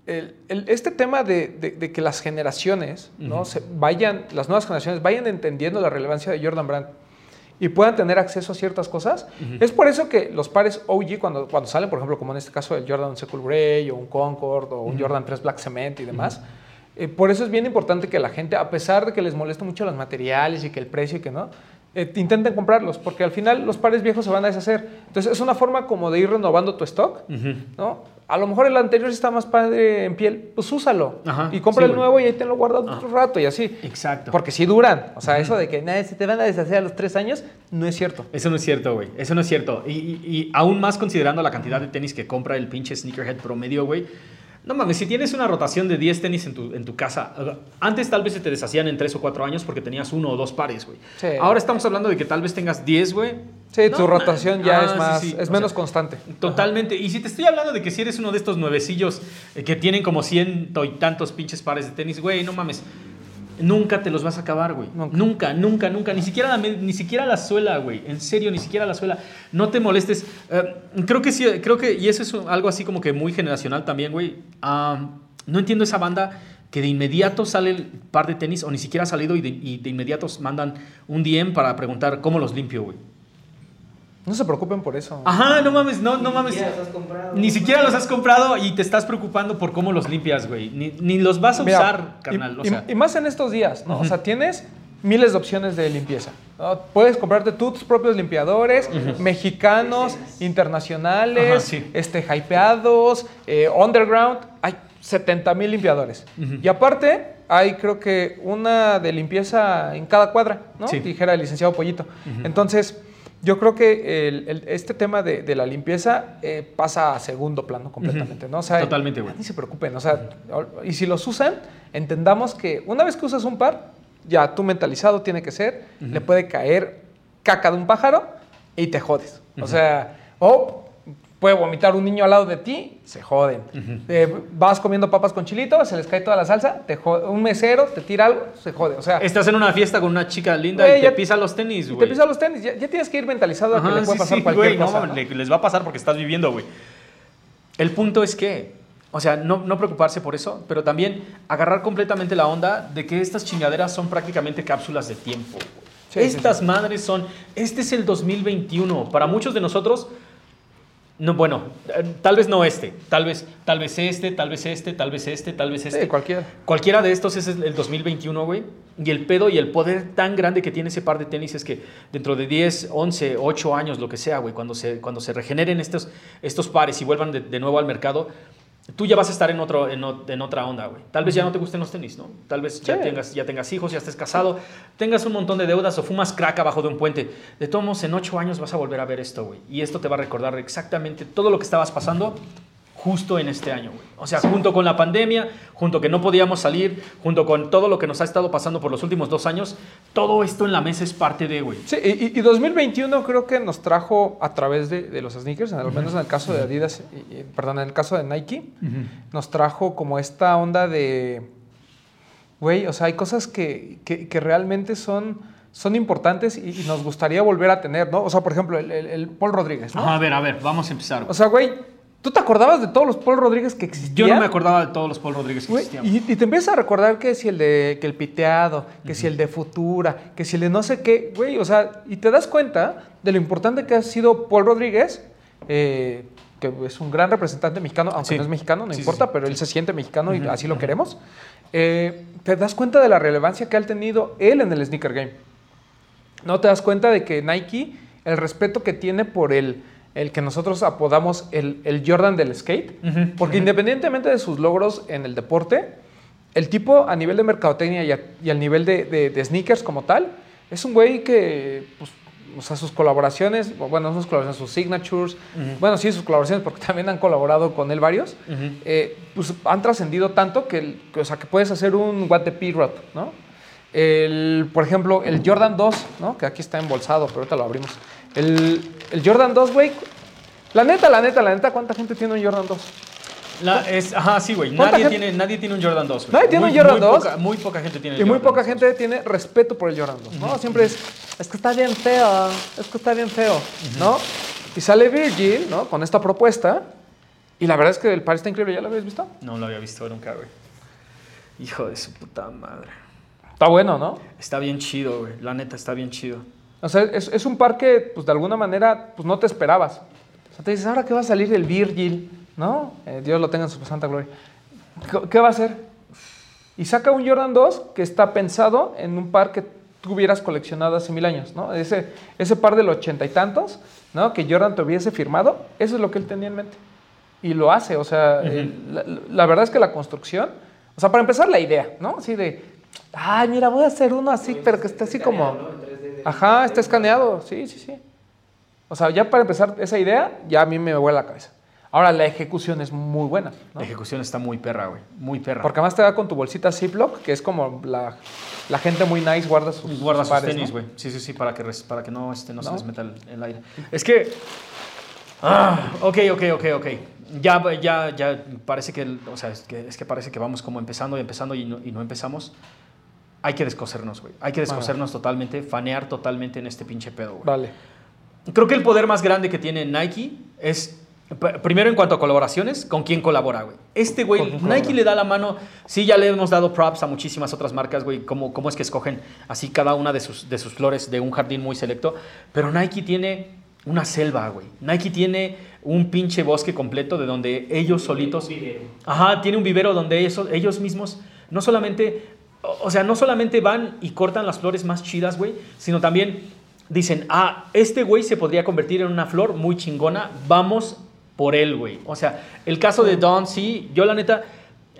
el- el- este tema de, de- de que las generaciones, ¿no? Se vayan, las nuevas generaciones vayan entendiendo la relevancia de Jordan Brand y puedan tener acceso a ciertas cosas. Es por eso que los pares OG, cuando, cuando salen, por ejemplo, como en este caso el Jordan 11 Cool Grey o un Concord o un Jordan 3 Black Cement y demás, eh, por eso es bien importante que la gente, a pesar de que les molesta mucho los materiales y que el precio y que no, eh, intenten comprarlos, porque al final los pares viejos se van a deshacer. Entonces es una forma como de ir renovando tu stock, ¿no? A lo mejor el anterior está más padre en piel, pues úsalo. Ajá, y compra sí, el nuevo y ahí tenlo guardado otro rato y así. Exacto. Porque sí duran. O sea, eso de que "Nah, se te van a deshacer a los tres años, no es cierto. Eso no es cierto, güey. Eso no es cierto. Y, y- y aún más considerando la cantidad de tenis que compra el pinche sneakerhead promedio, güey. No mames, si tienes una rotación de 10 tenis en tu, en tu casa, uh, antes tal vez se te deshacían en 3 o 4 años porque tenías uno o dos pares, güey. Sí. Ahora estamos hablando de que tal vez tengas 10, güey. Sí, No tu rotación ya Ah, es más, sí. es O menos sea, constante. Totalmente. Y si te estoy hablando de que si eres uno de estos nuevecillos eh, que tienen como ciento y tantos pinches pares de tenis, güey, no mames. Nunca te los vas a acabar, güey. Nunca. Nunca, nunca, nunca. Ni siquiera la, ni siquiera la suela, güey. En serio, ni siquiera la suela. No te molestes. Eh, creo que sí, creo que, y eso es algo así como que muy generacional también, güey. Ah, no entiendo esa banda que de inmediato sale el par de tenis o ni siquiera ha salido y de, y de inmediato mandan un DM para preguntar cómo los limpio, güey. No se preocupen por eso. Ajá, no mames, no, no Ni mames. siquiera los has comprado. Ni siquiera los has comprado y te estás preocupando por cómo los limpias, güey. Ni, ni los vas a Mira, usar, y- carnal. y, o sea, y más en estos días, ¿no? O sea, tienes miles de opciones de limpieza. ¿no? Puedes comprarte tú tus propios limpiadores, mexicanos, internacionales, Ajá, sí. este, hypeados, eh, underground. Hay 70 mil limpiadores. Y aparte, hay creo que una de limpieza en cada cuadra, ¿no? Sí. Dijera el licenciado Pollito. Entonces, yo creo que el- el- este tema de, de la limpieza eh, pasa a segundo plano completamente, ¿no? O sea, Totalmente, güey. Ni se preocupen, o sea, y si los usan, entendamos que una vez que usas un par, ya tu mentalizado tiene que ser, le puede caer caca de un pájaro y te jodes. O sea, o puede vomitar un niño al lado de ti, se joden. Eh, vas comiendo papas con chilito, se les cae toda la salsa, te jode. un mesero te tira algo, se jode. O sea, estás en una fiesta con una chica linda y te pisa los tenis, güey. te pisan los tenis, ya, ya tienes que ir mentalizado a que le puede sí, pasar sí, cualquier cosa. ¿no? le- les va a pasar porque estás viviendo, güey. El punto es que, o sea, no, no preocuparse por eso, pero también agarrar completamente la onda de que estas chingaderas son prácticamente cápsulas de tiempo. sí, estas madres son, este es el 2021. Para muchos de nosotros, no, bueno, eh, tal vez no este, tal vez, tal vez este, tal vez este, tal vez este, tal vez este. Sí, cualquiera. Cualquiera de estos es el 2021, güey. Y el pedo y el poder tan grande que tiene ese par de tenis es que dentro de 10, 11, 8 años, lo que sea, güey, cuando se, cuando se regeneren estos, estos pares y vuelvan de, de nuevo al mercado, tú ya vas a estar en, otro, en, o- en otra onda, güey. Tal vez ya no te gusten los tenis, ¿no? Tal vez ya, tengas, ya tengas hijos, ya estés casado, tengas un montón de deudas o fumas crack abajo de un puente. De todos modos, en 8 años vas a volver a ver esto, güey. Y esto te va a recordar exactamente todo lo que estabas pasando justo en este año, güey. O sea, junto con la pandemia, junto que no podíamos salir, junto con todo lo que nos ha estado pasando por los últimos dos años, todo esto en la mesa es parte de, güey. Sí, y, y 2021 creo que nos trajo a través de, de los sneakers, al menos en el caso de Adidas, y- perdón, en el caso de Nike, nos trajo como esta onda de, güey, o sea, hay cosas que, que- que realmente son, son importantes y, y nos gustaría volver a tener, ¿no? O sea, por ejemplo, el, el- el Paul Rodríguez, ¿no? Ajá, a ver, a ver, vamos a empezar. güey. O sea, güey, ¿tú te acordabas de todos los Paul Rodríguez que existían? Yo no me acordaba de todos los Paul Rodríguez que existían. y, y te empiezas a recordar que si el de que el piteado, que si el de Futura, que si el de no sé qué, güey, o sea, y te das cuenta de lo importante que ha sido Paul Rodríguez, eh, que es un gran representante mexicano, aunque Sí. no es mexicano, no Sí, importa, sí. pero él se siente mexicano y así lo queremos. Eh, te das cuenta de la relevancia que ha tenido él en el sneaker game. No te das cuenta de que Nike, el respeto que tiene por el, el que nosotros apodamos el, el Jordan del skate, porque independientemente de sus logros en el deporte, el tipo a nivel de mercadotecnia y, a- y al nivel de, de- de sneakers como tal, es un güey que, pues, o sea, sus colaboraciones, bueno, no sus colaboraciones, sus signatures, bueno, sí, sus colaboraciones, porque también han colaborado con él varios, eh, pues han trascendido tanto que, o sea, que puedes hacer un What the P-Rod, ¿no? El, por ejemplo, el Jordan 2, ¿no? Que aquí está embolsado, pero ahorita lo abrimos. El, el Jordan 2, güey. La neta, la neta, la neta, ¿cuánta gente tiene un Jordan 2? La- es, ajá, sí, güey. ¿Cuánta Nadie gente- tiene, nadie tiene un Jordan 2. güey. Nadie tiene Muy- un Jordan muy 2. Poca, muy poca gente tiene Y muy poca 2. gente tiene respeto por el Jordan 2, ¿no? Siempre es, es que está bien feo, es que está bien feo, ¿no? Y sale Virgil, ¿no? Con esta propuesta. Y la verdad es que el par está increíble, ¿ya lo habéis visto? No lo había visto nunca, güey. Hijo de su puta madre. Está bueno, ¿no? Está bien chido, güey. La neta, está bien chido. O sea, es, es un par que, pues, de alguna manera, pues, no te esperabas. O sea, te dices, ¿ahora qué va a salir el Virgil? ¿No? Eh, Dios lo tenga en su santa gloria. ¿Qué, qué va a hacer? Y saca un Jordan 2 que está pensado en un par que tú hubieras coleccionado hace mil años, ¿no? Ese, ese par del ochenta y tantos, ¿no? Que Jordan te hubiese firmado, eso es lo que él tenía en mente. Y lo hace, o sea, el- la, la verdad es que la construcción, o sea, para empezar la idea, ¿no? Así de, ay, mira, voy a hacer uno así, pero que esté así como... Escaneado, ¿no? En 3D de- Ajá, está escaneado, sí, sí, sí. O sea, ya para empezar esa idea, ya a mí me vuela la cabeza. Ahora, la ejecución es muy buena, ¿no? La ejecución está muy perra, güey. Muy perra. Porque además te da con tu bolsita Ziploc, que es como la, la gente muy nice guarda sus, Guarda sus pares, tenis, ¿no? güey. Sí, sí, sí, para que, para que no, este, no, se ¿No? les meta el, el aire. Es que. Ah, ok, ok, ok, ok. Ya, ya, ya parece que, o sea, es que, es que parece que vamos como empezando y empezando y no, y no empezamos. Hay que descosernos, güey. Hay que descosernos totalmente, fanear totalmente en este pinche pedo, güey. Vale. Creo que el poder más grande que tiene Nike es Primero en cuanto a colaboraciones, ¿con quién colabora, güey? Este güey, ¿Con quién Nike colabora? le da la mano, sí, ya le hemos dado props a muchísimas otras marcas, güey, cómo, cómo es que escogen así cada una de sus, de sus flores de un jardín muy selecto, pero Nike tiene una selva, güey. Nike tiene un pinche bosque completo de donde ellos solitos... Ajá, tiene un vivero donde ellos, ellos mismos no solamente, o sea, no solamente van y cortan las flores más chidas, güey, sino también dicen, ah, este güey se podría convertir en una flor muy chingona, vamos por él, güey. O sea, el caso de Don C, yo la neta,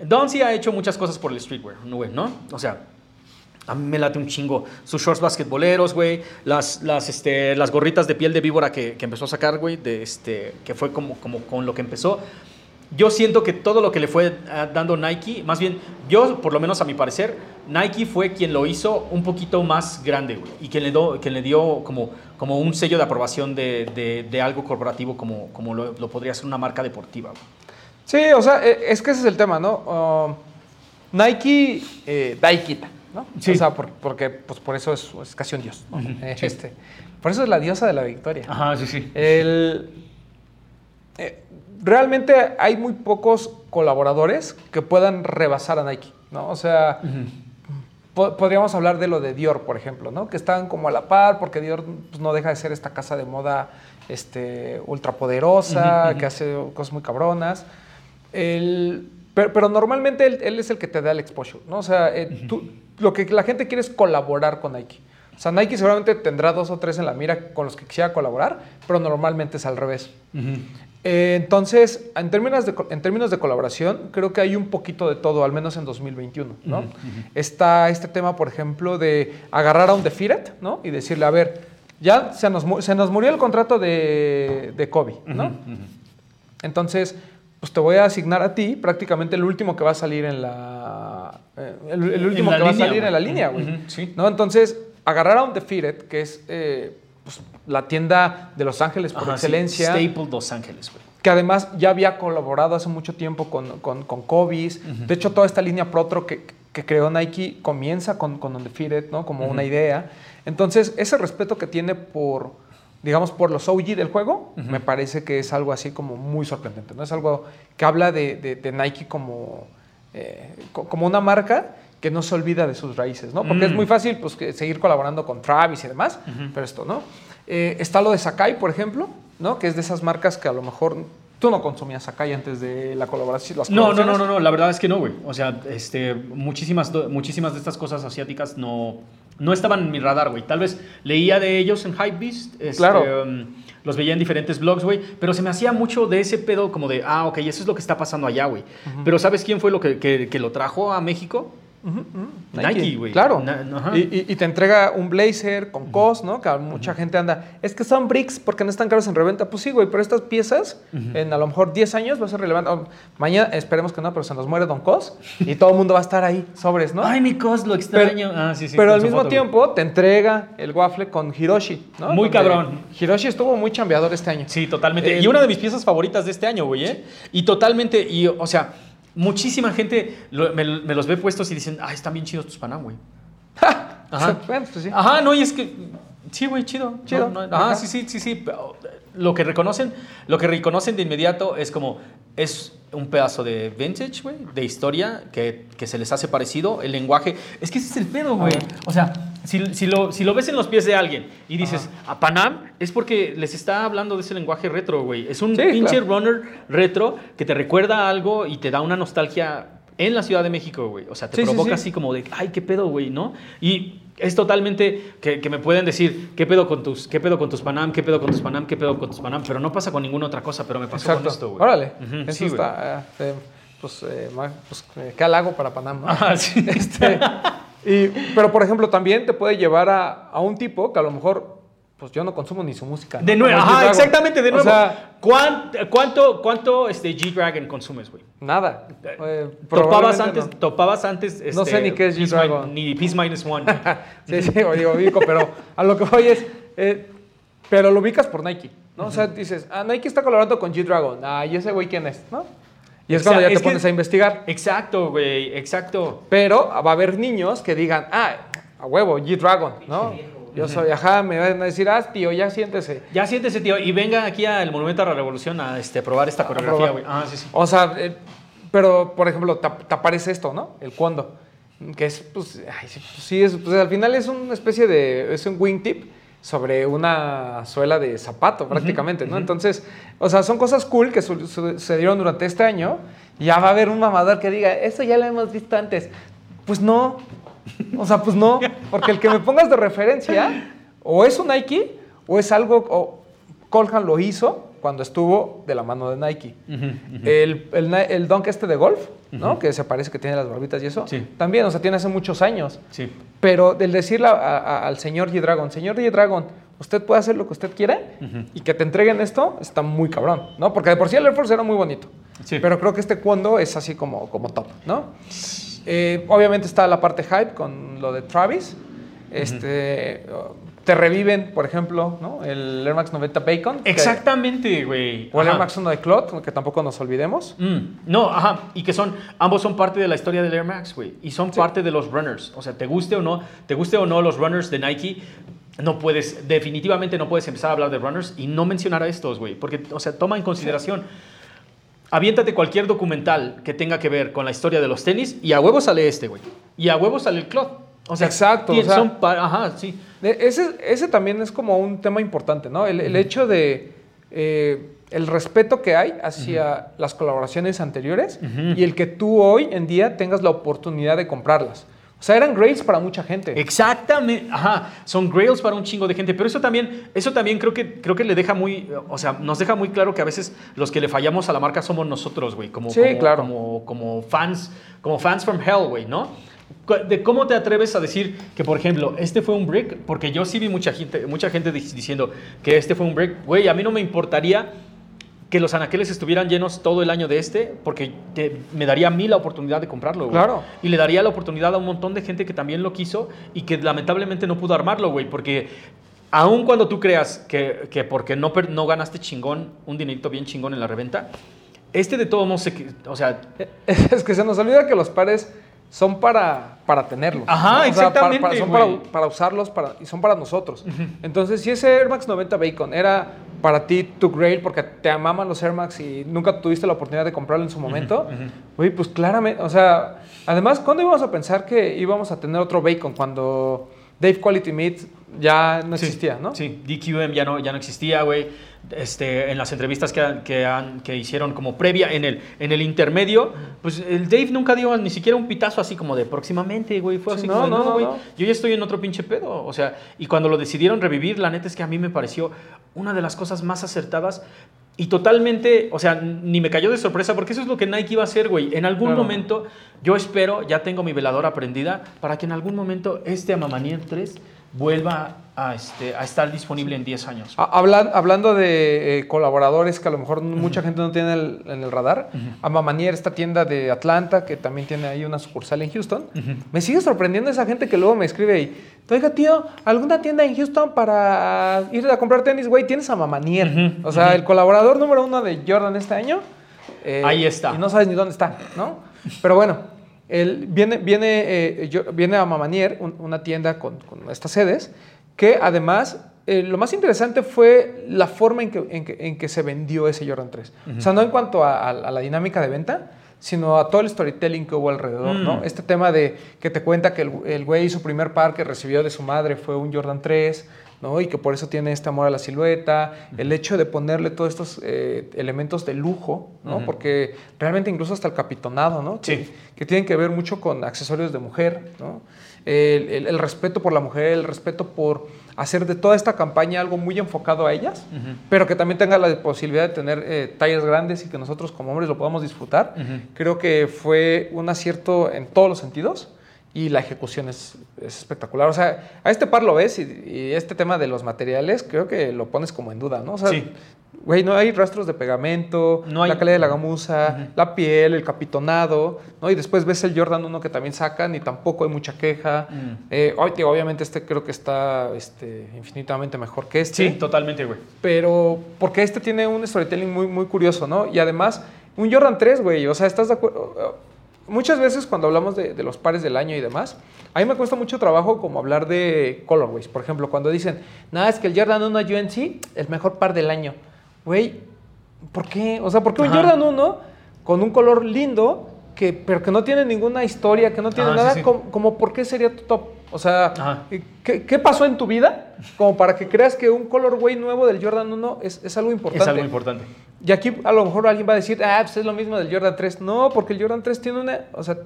Don C ha hecho muchas cosas por el streetwear, ¿no, güey? ¿No? O sea, a mí me late un chingo. Sus shorts basquetboleros, güey. Las, las, este, las gorritas de piel de víbora que, que empezó a sacar, güey. De este, que fue como, como con lo que empezó. Yo siento que todo lo que le fue ah, dando Nike, más bien, yo, por lo menos a mi parecer, Nike fue quien lo hizo un poquito más grande, güey. Y quien le, do- quien le dio como, como un sello de aprobación de, de- de algo corporativo como, como lo, lo podría ser una marca deportiva, güey. Sí, o sea, eh, es que ese es el tema, ¿no? Uh, Nike eh, da y quita, ¿no? Sí. O sea, por- porque pues por eso es, es casi un dios, ¿no? Ujú, sí. este, por eso es la diosa de la victoria. Ajá, sí, sí. El, realmente hay muy pocos colaboradores que puedan rebasar a Nike, ¿no? O sea, po- podríamos hablar de lo de Dior, por ejemplo, ¿no? Que están como a la par, porque Dior pues, no deja de ser esta casa de moda este, ultrapoderosa, que hace cosas muy cabronas. El- pero, pero normalmente él, él es el que te da el exposure, ¿no? O sea, eh, tú- lo que la gente quiere es colaborar con Nike. O sea, Nike seguramente tendrá dos o tres en la mira con los que quisiera colaborar, pero normalmente es al revés. Eh, entonces, en términos, de, en términos de colaboración, creo que hay un poquito de todo, al menos en 2021, ¿no? Está este tema, por ejemplo, de agarrar a un Defeated, ¿no? Y decirle, a ver, ya se nos, se nos murió el contrato de, de Kobe, ¿no? Entonces, pues te voy a asignar a ti prácticamente el último que va a salir en la... eh, el, el último la que va a línea, salir en la línea, güey. Sí. ¿No? Entonces, agarrar a un Defeated, que es eh, pues, la tienda de Los Ángeles por Ajá, sí. excelencia Staple Los Ángeles, güey. que además ya había colaborado hace mucho tiempo con, con, con Kobe's. De hecho, toda esta línea Protro que, que creó Nike comienza con, con Undefeated, ¿no? Como una idea. Entonces, ese respeto que tiene por, digamos, por los OG del juego, me parece que es algo así como muy sorprendente, ¿no? Es algo que habla de, de- de Nike como, eh, co- como una marca que no se olvida de sus raíces, ¿no? Porque es Mm. muy fácil pues, que seguir colaborando con Travis y demás, pero esto, ¿no? Eh, está lo de Sakai, por ejemplo, ¿no? Que es de esas marcas que a lo mejor tú no consumías Sakai antes de la colaboración. las No, no, no, no, no, la verdad es que no, güey. O sea, este, muchísimas, muchísimas de estas cosas asiáticas no, no estaban en mi radar, güey. Tal vez leía de ellos en Hypebeast. este, Claro. um, los veía en diferentes blogs, güey. Pero se me hacía mucho de ese pedo como de, ah, ok, eso es lo que está pasando allá, güey. Pero ¿sabes quién fue lo que, que- que lo trajo a México? Nike, güey. Claro. Na- y, y- y te entrega un blazer con cos, ¿no? Que mucha gente anda. Es que son bricks porque no están caros en reventa. Pues sí, güey, pero estas piezas en a lo mejor 10 años va a ser relevante. Oh, mañana esperemos que no, pero se nos muere Don Cos y todo el mundo va a estar ahí, sobres, ¿no? Ay, mi cos, lo pero extraño. ah, sí, sí. pero al mismo foto, güey. tiempo te entrega el waffle con Hiroshi, ¿no? Muy Donde cabrón. Hiroshi estuvo muy chambeador este año. Sí, totalmente. Y una de mis piezas favoritas de este año, güey, ¿eh? Y totalmente, y, o sea, muchísima gente lo- me, me los ve puestos y dicen, ay, están bien chidos tus Panam, güey. Ajá. Bueno, pues sí. Ajá, no, y es que, sí, güey, chido. Chido. No, Ajá. sí, sí, sí, sí. Lo que reconocen, lo que reconocen de inmediato es como, es un pedazo de vintage, güey, de historia que, que se les hace parecido, el lenguaje. Es que ese es el pedo, güey. Ajá. O sea, si, si lo, si lo ves en los pies de alguien y dices, a Panam, es porque les está hablando de ese lenguaje retro, güey. Es un Sí, pinche claro. runner retro que te recuerda a algo y te da una nostalgia en la Ciudad de México, güey. O sea, te sí, provoca sí. así como de, ay, qué pedo, güey, ¿no? Y es totalmente que, que me pueden decir, ¿qué pedo con tus, qué pedo con tus Panam, qué pedo con tus Panam, qué pedo con tus Panam? Pero no pasa con ninguna otra cosa, pero me pasó con esto, güey. Órale. Ujú, Eso sí, güey. está. eh, eh, pues, eh, pues, qué halago para Panamá. Ajá, sí. Este, y, pero, por ejemplo, también te puede llevar a, a un tipo que a lo mejor, pues yo no consumo ni su música. ¿no? De nuevo, ajá, exactamente, de O nuevo. sea, ¿Cuán- ¿Cuánto, cuánto este, G-Dragon consumes, güey? nada. Eh, Topabas probablemente antes, no. topabas antes. No este, sé ni qué es G-Dragon. Ni Peace Minus One. Sí, sí, o digo, ubico, pero a lo que voy es. eh, pero lo ubicas por Nike, ¿no? O sea, dices, ah, Nike está colaborando con G-Dragon. Ah, ¿y ese güey quién es? ¿No? Y es O sea, cuando ya es te que- pones a investigar. exacto, güey, exacto. Pero va a haber niños que digan, ah, a huevo, G-Dragon, ¿no? Yo soy, ajá, me van a decir, ah, tío, ya siéntese. Ya siéntese, tío, y venga aquí al Monumento a la Revolución a este, probar esta coreografía, güey. Ah, sí, sí. O sea, eh, pero, por ejemplo, te, te aparece esto, ¿no? El cuando. Que es, pues, ay, sí, pues, sí, es, pues, al final es una especie de, es un wingtip sobre una suela de zapato prácticamente, ¿no? Entonces, o sea, son cosas cool que su- sucedieron durante este año ya va a haber un mamador que diga, eso ya lo hemos visto antes. Pues no, o sea, pues no, porque el que me pongas de referencia o es un Nike o es algo, o Colhan lo hizo cuando estuvo de la mano de Nike. El, el, el dunk este de golf, ¿no? Que se parece que tiene las barbitas y eso. Sí. También, o sea, tiene hace muchos años. Sí. Pero del decirle a- a- al señor G-Dragon, señor G-Dragon, usted puede hacer lo que usted quiera y que te entreguen esto, está muy cabrón, ¿no? Porque de por sí el Air Force era muy bonito. Sí. Pero creo que este cuando es así como, como top, ¿no? Eh, obviamente está la parte hype con lo de Travis. Este, Te reviven, por ejemplo, ¿no? El Air Max 90 Bacon. Exactamente, güey. O el Air. Max 1 de Clot, que tampoco nos olvidemos. Mm, no, ajá, y que son, ambos son parte de la historia del Air Max, güey, y son Sí. parte de los runners, o sea, te guste o no, te guste o no los runners de Nike, no puedes, definitivamente no puedes empezar a hablar de runners y no mencionar a estos, güey, porque, o sea, toma en consideración, aviéntate cualquier documental que tenga que ver con la historia de los tenis y a huevo sale este, güey, y a huevo sale el Clot, o sea, Exacto, o sea- son, ajá, sí, De- Ese, ese también es como un tema importante, ¿no? El, el hecho de eh, el respeto que hay hacia las colaboraciones anteriores y el que tú hoy en día tengas la oportunidad de comprarlas. O sea, eran grails para mucha gente. Exactamente, ajá, son grails para un chingo de gente, pero eso también, eso también creo que, creo que le deja muy, o sea, nos deja muy claro que a veces los que le fallamos a la marca somos nosotros, güey, como, Sí, como, claro. como, como fans, como fans from hell, güey, ¿no? De cómo te atreves a decir que, por ejemplo, este fue un brick, porque yo sí vi mucha gente, mucha gente dic- diciendo que este fue un brick, güey, a mí no me importaría que los anaqueles estuvieran llenos todo el año de este, porque te- me daría a mí la oportunidad de comprarlo, güey. Claro. Y le daría la oportunidad a un montón de gente que también lo quiso y que lamentablemente no pudo armarlo, güey, porque aun cuando tú creas que, que porque no, no ganaste chingón, un dinerito bien chingón en la reventa, este de todos modos, se que- o sea, Es que se nos olvida que los pares son para, para tenerlos. Ajá, ¿no? O sea, para- exactamente, para- son para, usarlos para, y son para nosotros. Entonces, si ese Air Max 90 Bacon era para ti tu grail porque te amaban los Air Max y nunca tuviste la oportunidad de comprarlo en su momento, güey, pues claramente, o sea, además, ¿cuándo íbamos a pensar que íbamos a tener otro Bacon cuando Dave Quality Meat ya no Sí, existía, ¿no? Sí, DQM ya no, ya no existía, güey. Este, en las entrevistas que, que, han- que hicieron como previa en el, en el intermedio, pues el Dave nunca dio ni siquiera un pitazo así como de próximamente, güey. Fue Sí, así no, como de, no, no, no, güey. Yo ya estoy en otro pinche pedo. O sea, y cuando lo decidieron revivir, la neta es que a mí me pareció una de las cosas más acertadas. Y totalmente, o sea, ni me cayó de sorpresa, porque eso es lo que Nike iba a hacer, güey. En algún Claro. momento, yo espero, ya tengo mi veladora prendida, para que en algún momento este Amamanier 3 vuelva a, este, a estar disponible en 10 años. Ha- hablan- hablando de eh, colaboradores que a lo mejor mucha gente no tiene el- en el radar, Amamanier, esta tienda de Atlanta, que también tiene ahí una sucursal en Houston, me sigue sorprendiendo esa gente que luego me escribe ahí, oiga tío, ¿alguna tienda en Houston para ir a comprar tenis? Güey, tienes a Mamanier. O sea, el colaborador número uno de Jordan este año. eh, Ahí está. Y no sabes ni dónde está, ¿no? Pero bueno, él viene, viene, eh, yo- viene a Mamanier, un- una tienda con, con estas sedes, que además eh, lo más interesante fue la forma en que, en que, en que se vendió ese Jordan 3. O sea, no en cuanto a, a- a la dinámica de venta, sino a todo el storytelling que hubo alrededor, Mm. ¿no? Este tema de que te cuenta que el, el güey su primer par que recibió de su madre fue un Jordan 3, ¿no? Y que por eso tiene este amor a la silueta, el hecho de ponerle todos estos eh, elementos de lujo, ¿no? Porque realmente incluso hasta el capitonado, ¿no? Que, Sí. que tienen que ver mucho con accesorios de mujer, ¿no? El, el- el respeto por la mujer, el respeto por hacer de toda esta campaña algo muy enfocado a ellas, pero que también tenga la posibilidad de tener eh, tallas grandes y que nosotros como hombres lo podamos disfrutar. Creo que fue un acierto en todos los sentidos y la ejecución es, es espectacular. O sea, a este par lo ves y, y este tema de los materiales creo que lo pones como en duda, ¿no? O sea, Sí. güey, no hay rastros de pegamento, No hay- la calidad de la gamuza, la piel, el capitonado, ¿no? Y después ves el Jordan 1 que también sacan y tampoco hay mucha queja. Eh, digo, obviamente este creo que está este, infinitamente mejor que este. Sí, totalmente, güey. Pero porque este tiene un storytelling muy, muy curioso, ¿no? Y además, un Jordan 3, güey, o sea, ¿estás de acuerdo? Muchas veces cuando hablamos de, de los pares del año y demás, a mí me cuesta mucho trabajo como hablar de colorways. Por ejemplo, cuando dicen, nada, es que el Jordan 1 UNC, el mejor par del año. Güey, ¿por qué? O sea, ¿por qué un. Jordan 1 con un color lindo, que, pero que no tiene ninguna historia, que no tiene Ah, nada, sí. Como, como por qué sería tu top? O sea. ¿qué, qué pasó en tu vida como para que creas que un colorway nuevo del Jordan 1 es, es algo importante? Es algo importante. Y aquí a lo mejor alguien va a decir, ah, pues es lo mismo del Jordan 3. No, porque el Jordan 3 tiene una, o sea,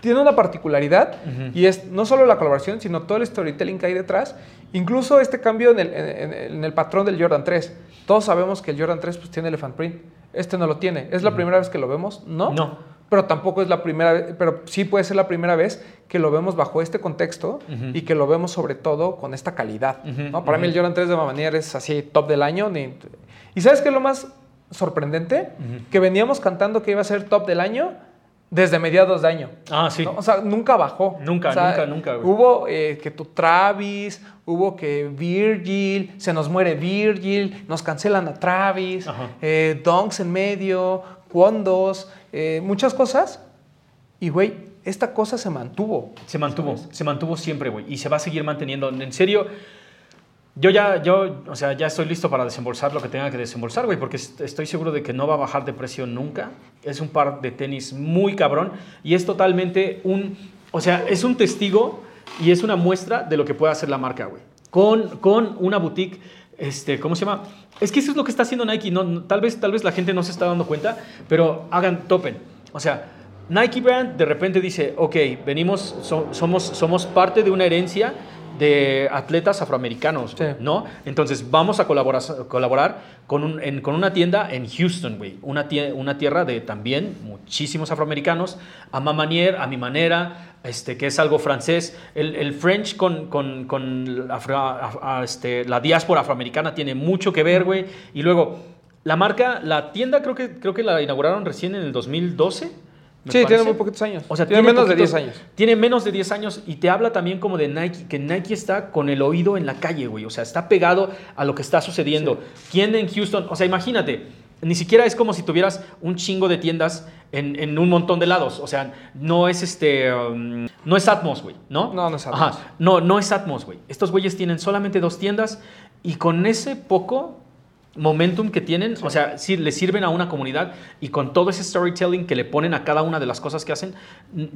tiene una particularidad y es no solo la colaboración, sino todo el storytelling que hay detrás. Incluso este cambio en el, en- el patrón del Jordan 3. Todos sabemos que el Jordan 3 pues, tiene elephant print. Este no lo tiene. ¿Es la primera vez que lo vemos? No. No. Pero tampoco es la primera vez, pero sí puede ser la primera vez que lo vemos bajo este contexto y que lo vemos sobre todo con esta calidad. ¿no? Para mí el. Jordan 3 de Mamanier es así top del año. ni- ¿Y sabes qué es lo más sorprendente? Que veníamos cantando que iba a ser top del año desde mediados de año. Ah, sí. ¿no? O sea, nunca bajó. Nunca, O sea, nunca, nunca, güey. Hubo eh, que tu Travis, hubo que Virgil, se nos muere Virgil, nos cancelan a Travis, eh, Donks en medio, Quondos, eh, muchas cosas. Y, güey, esta cosa se mantuvo. Se mantuvo, se mantuvo siempre, güey. Y se va a seguir manteniendo. En serio, yo ya, yo, o sea, ya estoy listo para desembolsar lo que tenga que desembolsar, güey, porque est- estoy seguro de que no va a bajar de precio nunca. Es un par de tenis muy cabrón y es totalmente un, o sea, es un testigo y es una muestra de lo que puede hacer la marca, güey. Con, con una boutique, este, ¿cómo se llama? Es que eso es lo que está haciendo Nike. No- tal, vez, tal vez la gente no se está dando cuenta, pero hagan, topen. O sea, Nike Brand de repente dice, ok, venimos, so- somos, somos parte de una herencia de atletas afroamericanos, Sí. ¿no? Entonces vamos a colaborar, colaborar con, un- en- con una tienda en Houston, güey. Una, tie- una tierra de también muchísimos afroamericanos, a ma manière, a mi manera, este, que es algo francés. El, el French con, con, con afro- a- a- este, la diáspora afroamericana tiene mucho que ver, güey. Y luego, la marca, la tienda creo que, creo que la inauguraron recién en el 2012. Me Sí, tiene muy poquitos años. O sea, tiene, menos de poquitos- 10 años. Tiene menos de 10 años y te habla también como de Nike, que Nike está con el oído en la calle, güey. O sea, está pegado a lo que está sucediendo. ¿Quién en Houston? O sea, imagínate, ni siquiera es como si tuvieras un chingo de tiendas en, en un montón de lados. O sea, no es este. um, no es Atmos, güey, ¿no? No, no es Atmos. Ajá. No, no es Atmos, güey. Estos güeyes tienen solamente dos tiendas y con ese poco momentum que tienen, o sea, sí, le sirven a una comunidad y con todo ese storytelling que le ponen a cada una de las cosas que hacen,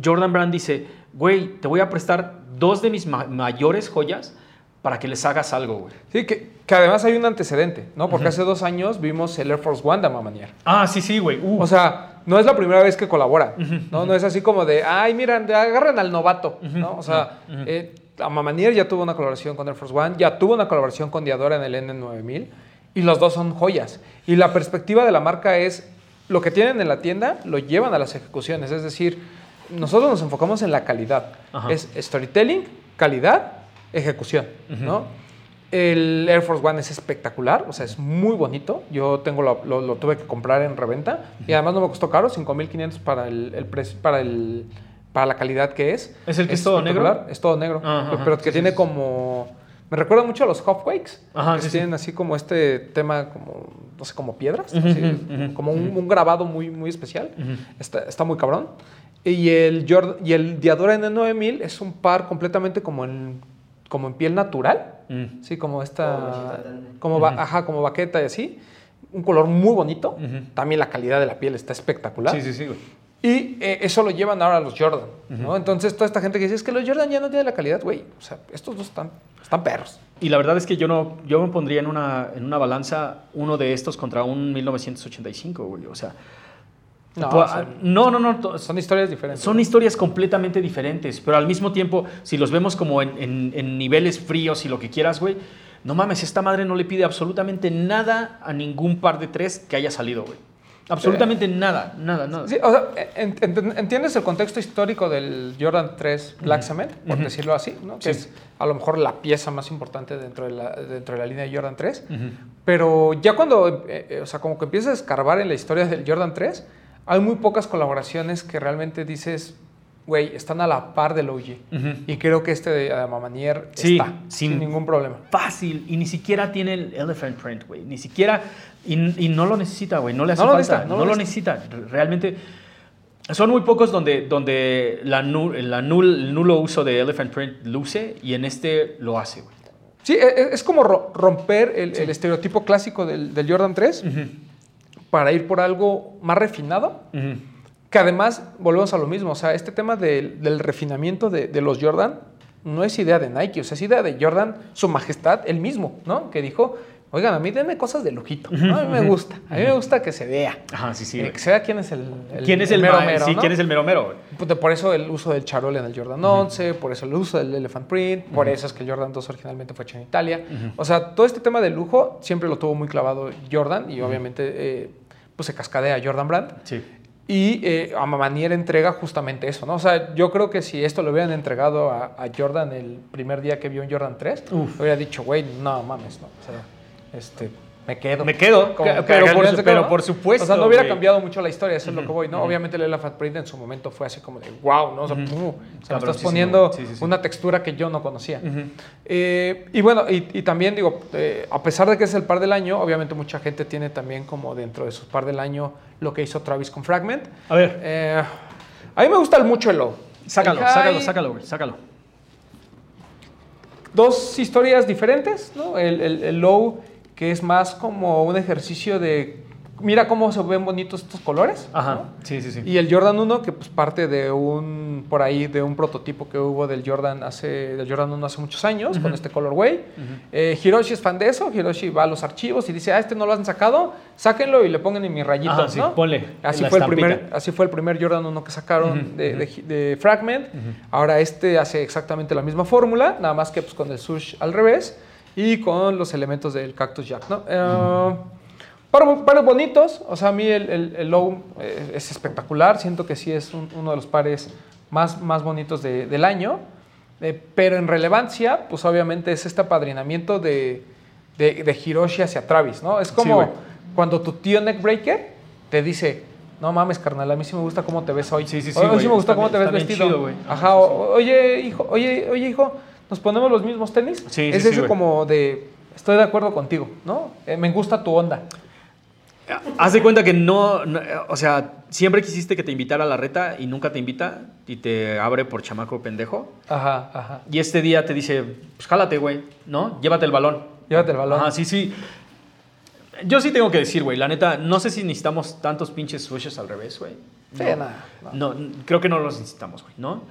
Jordan Brand dice, güey, te voy a prestar dos de mis ma- mayores joyas para que les hagas algo, güey. Sí, que, que además hay un antecedente, ¿no? Porque hace dos años vimos el Air Force One de Mamanier. Ah, sí, sí, güey. Uh. O sea, no es la primera vez que colaboran, ¿no? No es así como de, ay, miran, agarren al novato, ¿no? O sea, eh, Mamanier ya tuvo una colaboración con Air Force One, ya tuvo una colaboración con Diadora en el N9000 y los dos son joyas. Y la perspectiva de la marca es, lo que tienen en la tienda lo llevan a las ejecuciones, es decir, nosotros nos enfocamos en la calidad. Ajá. Es storytelling, calidad, ejecución, ¿no? El Air Force One es espectacular, o sea, es muy bonito. Yo tengo lo, lo- lo tuve que comprar en reventa y además no me costó caro, 5.500 para el, el precio, para el para la calidad que es. ¿Es el que es todo negro? Es todo negro, Ajá, ajá, pero que sí, tiene sí. como me recuerda mucho a los Hopquakes, Ajá, que sí, sí. tienen así como este tema como no sé, como piedras, así, como un, un grabado muy muy especial. Está, está muy cabrón. Y el, Jordan, y el Diadora N9000 es un par completamente como en, como en piel natural. Mm. Sí, como esta. Como, ba- ajá, como baqueta y así. Un color muy bonito. También la calidad de la piel está espectacular. Sí, sí, sí, güey. Y eh, eso lo llevan ahora a los Jordan. ¿no? Entonces, toda esta gente que dice es que los Jordan ya no tienen la calidad, güey. O sea, estos dos están, están perros. Y la verdad es que yo no, yo me pondría en una, en una balanza uno de estos contra un 1985, güey. O sea, No, pues, son, no, no, no, to- son historias diferentes. Son historias completamente diferentes, pero al mismo tiempo, si los vemos como en, en- en niveles fríos y lo que quieras, güey, no mames, esta madre no le pide absolutamente nada a ningún par de tres que haya salido, güey. Absolutamente nada, nada, nada. Sí, o sea, en- en- entiendes el contexto histórico del Jordan 3 Black Cement, por decirlo así, ¿no? que Sí. es a lo mejor la pieza más importante dentro de la, dentro de la línea de Jordan 3. Ujú. Pero ya cuando, eh, eh, o sea, como que empiezas a escarbar en la historia del Jordan 3, hay muy pocas colaboraciones que realmente dices, güey, están a la par del OG. Ujú. Y creo que este de Adamamanier Sí, está, sin, sin- ningún problema. Fácil, y ni siquiera tiene el elephant print, güey. Ni siquiera, y, y no lo necesita, güey. No le hace No lo falta, necesita, no no, lo lo necesita. Realmente, Son muy pocos donde, donde la, nu- la nul- el nulo uso de Elephant Print luce y en este lo hace, güey. Sí, e- e- es como ro- romper el, el estereotipo clásico del, del Jordan 3 para ir por algo más refinado. Ujú. Que además, volvemos a lo mismo, o sea, este tema del, del refinamiento de, de los Jordan no es idea de Nike, o sea, es idea de Jordan, su majestad, él mismo, ¿no? Que dijo, oigan, a mí denme cosas de lujito, ¿no? A mí me gusta, a mí me gusta que se vea. Ajá, sí, sí. Que se vea quién es el, ¿Quién es el, mero mero, sí, ¿no? ¿quién es el mero mero? Pues, Por eso el uso del charol en el Jordan 11, por eso el uso del Elephant Print, por eso es que el Jordan 2 originalmente fue hecho en Italia. O sea, todo este tema del lujo siempre lo tuvo muy clavado Jordan y obviamente eh, pues se cascadea Jordan Brand. Sí. Y eh, a Manier entrega justamente eso, ¿no? O sea, yo creo que si esto lo hubieran entregado a, a Jordan el primer día que vio un Jordan 3, Uf. hubiera dicho, güey, no mames, no. O sea, este, me quedo. Me quedo, Como pero, por, supuesto. O sea, no hubiera cambiado mucho la historia, eso es lo que voy, ¿no? Obviamente el Elephant Print en su momento fue así como de, wow, ¿no? O sea, pum, o sea, me estás poniendo sí, sí, sí. una textura que yo no conocía. Eh, y bueno, y, y también digo, eh, a pesar de que es el par del año, obviamente mucha gente tiene también como dentro de su par del año lo que hizo Travis con Fragment. A ver, Eh, a mí me gusta mucho el low. sácalo, El sácalo, sácalo, güey, sácalo. Dos historias diferentes, ¿no? El, el- el low, que es más como un ejercicio de. Mira cómo se ven bonitos estos colores. Ajá, ¿no? sí, sí, sí. Y el Jordan 1, que pues parte de un, por ahí, de un prototipo que hubo del Jordan hace, del Jordan 1 hace muchos años, con este colorway. Eh, Hiroshi es fan de eso, Hiroshi va a los archivos y dice, ah, este no lo han sacado, sáquenlo y le pongan en mi rayito, Ajá, sí, ¿no? ponle Así fue, el primer, así fue el primer Jordan 1 que sacaron de, de- de Fragment. Ahora este hace exactamente la misma fórmula, nada más que pues, con el sush al revés y con los elementos del Cactus Jack, ¿no? Eh, Pares, pares bonitos, o sea, a mí el, el, el low eh, es espectacular, siento que sí es un- uno de los pares más, más bonitos de- del año, eh, pero en relevancia, pues obviamente es este apadrinamiento de, de, de Hiroshi hacia Travis, ¿no? Es como güey. cuando tu tío Neckbreaker te dice, no mames, carnal, a mí sí me gusta cómo te ves hoy. Sí, sí, sí, Hoy sí me gusta cómo te ves vestido. chido. Ajá, o- oye, hijo, oye, oye, hijo, ¿nos ponemos los mismos tenis? Sí, es sí, eso como de, estoy de acuerdo contigo, ¿no? Eh, me gusta tu onda. Haz de cuenta que no, no, o sea, siempre quisiste que te invitara a la reta y nunca te invita y te abre por chamaco pendejo. Ajá, ajá. Y este día te dice, pues jálate, güey, ¿no? Llévate el balón. Llévate el balón. Ajá, sí, sí. Yo sí tengo que decir, güey, la neta, no sé si necesitamos tantos pinches swishes al revés, güey. Sí, no, nada, no, creo que no los necesitamos, güey, ¿no?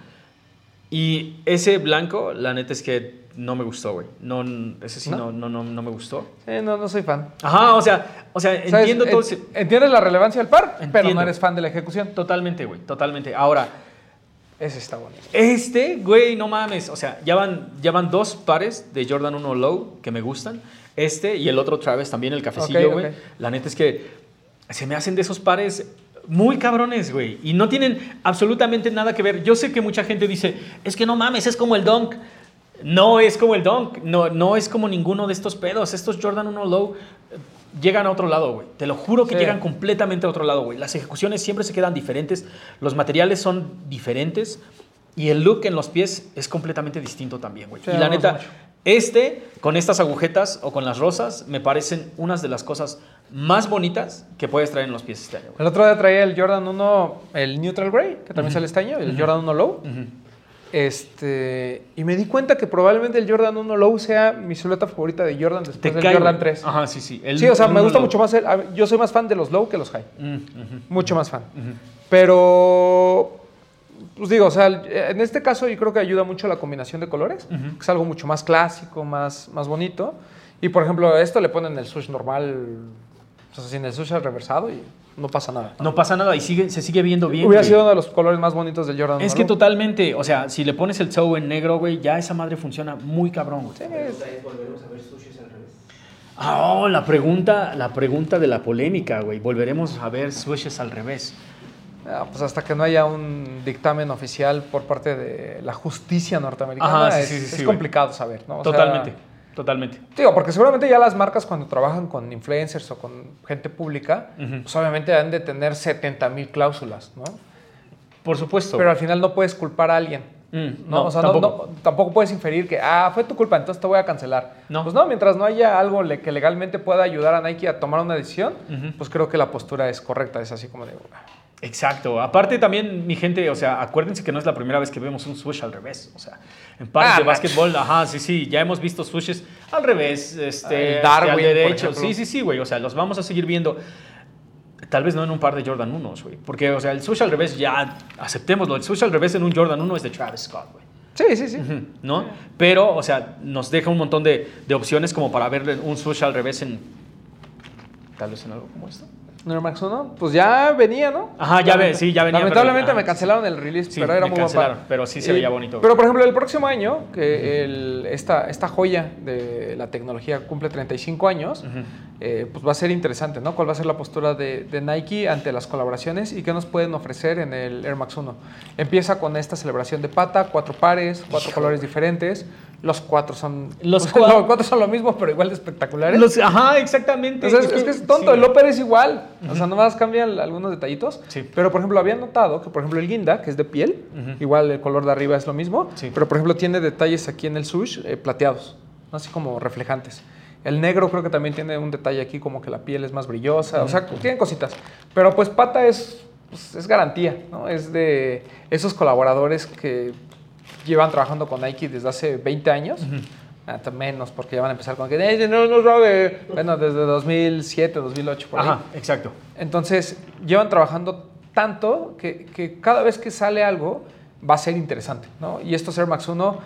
Y ese blanco, la neta es que no me gustó, güey. No, ese sí ¿No? no, no, no, me gustó. Sí, no, no soy fan. Ajá, o sea, o sea, entiendo todo ese... Entiendes la relevancia del par, pero Entiendo. no eres fan de la ejecución. Totalmente, güey, totalmente. Ahora, Ese está bonito. Este, güey, no mames. O sea, ya van, ya van dos pares de Jordan 1 Low que me gustan. Este y el otro Travis también, el cafecillo, güey. La neta es que se me hacen de esos pares muy cabrones, güey. Y no tienen absolutamente nada que ver. Yo sé que mucha gente dice, es que no mames, es como el Dunk. No es como el Dunk. No, no es como ninguno de estos pedos. Estos Jordan 1 Low eh, llegan a otro lado, güey. Te lo juro que Sí. llegan completamente a otro lado, güey. Las ejecuciones siempre se quedan diferentes. Los materiales son diferentes. Y el look en los pies es completamente distinto también, güey. Sí, y la neta, mucho. Este, con estas agujetas o con las rosas, me parecen unas de las cosas más bonitas que puedes traer en los pies este año, güey. El otro día traía el Jordan 1, el Neutral Grey, que también sale este año, el Jordan 1 Low. Este, y me di cuenta que probablemente el Jordan 1 Low sea mi silueta favorita de Jordan después Te del cae, Jordan güey. 3. Ajá, sí, sí. El- sí, o sea, me gusta low. mucho más el. Yo soy más fan de los low que los high. Mm. Mucho más fan. Pero, pues digo, o sea, el- en este caso yo creo que ayuda mucho la combinación de colores, que es algo mucho más clásico, más, más bonito. Y por ejemplo, a esto le ponen el sush normal, o sea, sin el sush reversado y no pasa nada. No pasa nada y sigue, se sigue viendo bien. Hubiera güey. sido uno de los colores más bonitos del Jordan. Es 1 que totalmente, o sea, si le pones el toe en negro, güey, ya esa madre funciona muy cabrón, güey. Sí, volveremos a ver sushis al revés. Ah, oh, la pregunta, la pregunta de la polémica, güey. Volveremos a ver swishes al revés. Ah, pues hasta que no haya un dictamen oficial por parte de la justicia norteamericana, Ajá, sí, es, sí, sí, es sí, güey. complicado saber, ¿no? O sea, totalmente, totalmente. Digo, porque seguramente ya las marcas cuando trabajan con influencers o con gente pública, pues obviamente han de tener 70 mil cláusulas, ¿no? Por supuesto. Pero al final no puedes culpar a alguien. Mm, ¿no? no, o sea, no- tampoco. no- tampoco puedes inferir que, ah, fue tu culpa, entonces te voy a cancelar. No. Pues no, mientras no haya algo le- que legalmente pueda ayudar a Nike a tomar una decisión, pues creo que la postura es correcta. Es así como de, Exacto. Aparte también, mi gente, o sea, acuérdense que no es la primera vez que vemos un swoosh al revés. O sea, en pares Ah, de básquetbol, ajá, sí, sí, ya hemos visto swooshes al revés, este, El Darwin, al derecho. Sí, sí, sí, güey. O sea, los vamos a seguir viendo. Tal vez no en un par de Jordan 1, güey. Porque, o sea, el swoosh al revés ya, aceptémoslo, el swoosh al revés en un Jordan 1 es de Travis Scott, güey. Sí, sí, sí. ¿No? Pero, o sea, nos deja un montón de, de opciones como para ver un swoosh al revés en. Tal vez en algo como esto. Air Max 1, pues ya venía, ¿no? Ajá, ya ve- sí, ya venía, Lamentablemente pero- me cancelaron el release, Sí, pero era me muy cancelaron, par. pero sí se veía bonito. Pero por ejemplo, el próximo año, que el- esta, esta joya de la tecnología cumple 35 años, eh, pues va a ser interesante, ¿no? ¿Cuál va a ser la postura de, de Nike ante las colaboraciones y qué nos pueden ofrecer en el Air Max 1? Empieza con esta celebración de pata, cuatro pares, cuatro colores diferentes. Los cuatro son Los cua- los cuatro son lo mismo, pero igual de espectaculares. Los- ajá, exactamente. Es, es que es tonto, Sí, el upper es igual. O sea, nomás cambian algunos detallitos. Sí. Pero, por ejemplo, había notado que, por ejemplo, el guinda, que es de piel, igual el color de arriba es lo mismo. Sí. Pero, por ejemplo, tiene detalles aquí en el sush eh, plateados, ¿no? así como reflejantes. El negro creo que también tiene un detalle aquí como que la piel es más brillosa. O sea, tienen cositas. Pero, pues, pata es, pues, es garantía, ¿no? Es de esos colaboradores que llevan trabajando con Nike desde hace 20 años. Hasta menos, porque ya van a empezar con que "Eh, no, no sabe. Bueno, desde 2007, 2008, por ahí. Ajá, exacto. Entonces, llevan trabajando tanto que, que cada vez que sale algo va a ser interesante, ¿no? Y estos Air Max 1,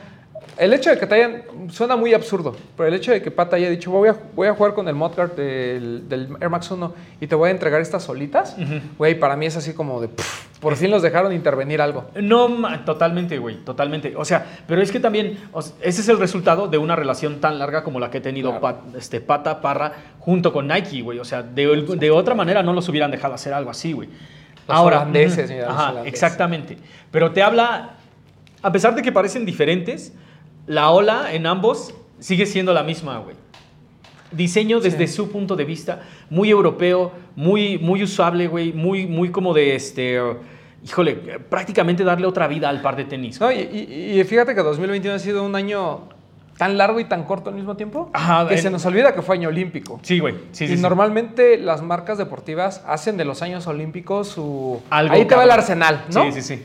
el hecho de que te hayan, suena muy absurdo, pero el hecho de que Pata haya dicho, voy a, voy a jugar con el Modguard del, del Air Max 1 y te voy a entregar estas solitas, güey, para mí es así como de, "Pff, por fin los dejaron intervenir algo. No, totalmente, güey, totalmente. O sea, pero es que también, o sea, ese es el resultado de una relación tan larga como la que ha tenido Claro. Pat- este, Pata Parra junto con Nike, güey. O sea, de, de otra manera no los hubieran dejado hacer algo así, güey. Los holandeses, mira, Ajá, holandeses. exactamente. Pero te habla, a pesar de que parecen diferentes, la ola en ambos sigue siendo la misma, güey. Diseño desde Sí. su punto de vista, muy europeo, muy, muy usable, güey, muy, muy como de este. Híjole, prácticamente darle otra vida al par de tenis. No, y, y- y fíjate que 2021 ha sido un año tan largo y tan corto al mismo tiempo Ajá, que en- se nos olvida que fue año olímpico. Sí, güey. Sí, sí, y sí. normalmente las marcas deportivas hacen de los años olímpicos su... Algo, Ahí te va el arsenal, ¿no? Sí, sí, sí.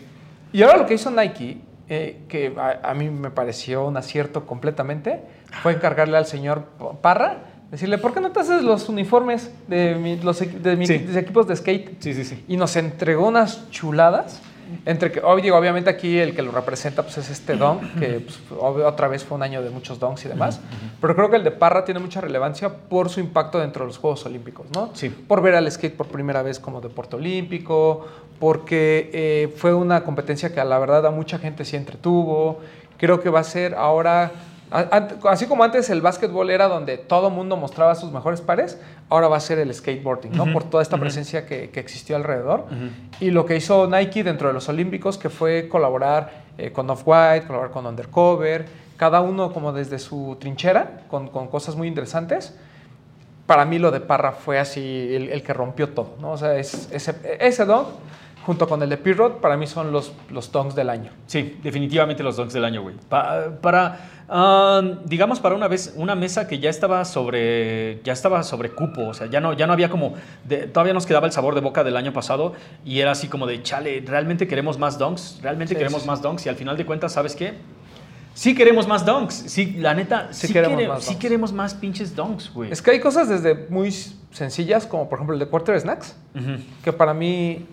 Y ahora lo que hizo Nike, eh, que a, a mí me pareció un acierto completamente, fue encargarle al señor Parra, decirle, ¿por qué no te haces los uniformes de, mi- los, de mis Sí. equipos de skate? Sí, sí, sí. Y nos entregó unas chuladas. Entre que, digo, obviamente aquí el que lo representa pues, es este don, que pues, otra vez fue un año de muchos dons y demás. Pero creo que el de Parra tiene mucha relevancia por su impacto dentro de los Juegos Olímpicos, ¿no? Sí. Por ver al skate por primera vez como deporte olímpico, porque eh, fue una competencia que a la verdad a mucha gente sí entretuvo. Creo que va a ser ahora, a- así como antes el básquetbol era donde todo mundo mostraba sus mejores pares, ahora va a ser el skateboarding, ¿no? Ujú, Por toda esta presencia que, que existió alrededor. Ujú. Y lo que hizo Nike dentro de los Olímpicos, que fue colaborar eh, con Off-White, colaborar con Undercover, cada uno como desde su trinchera, con, con cosas muy interesantes. Para mí lo de Parra fue así el, el que rompió todo, ¿no? O sea, es, ese, ese dunk, junto con el de Pirrot, para mí son los, los dunks del año. Sí, definitivamente los donks del año, güey. Pa- para, ah, digamos, para una vez, una mesa que ya estaba sobre, ya estaba sobre cupo, o sea, ya no, ya no había como, de- todavía nos quedaba el sabor de boca del año pasado y era así como de, chale, ¿realmente queremos más donks? ¿Realmente Sí, queremos sí, más donks? Y al final de cuentas, ¿sabes qué? Sí queremos más donks, sí, la neta, Sí sí, queremos quere- más sí queremos más pinches donks, güey. Es que hay cosas desde muy sencillas, como por ejemplo el de Quarter Snacks, que para mí,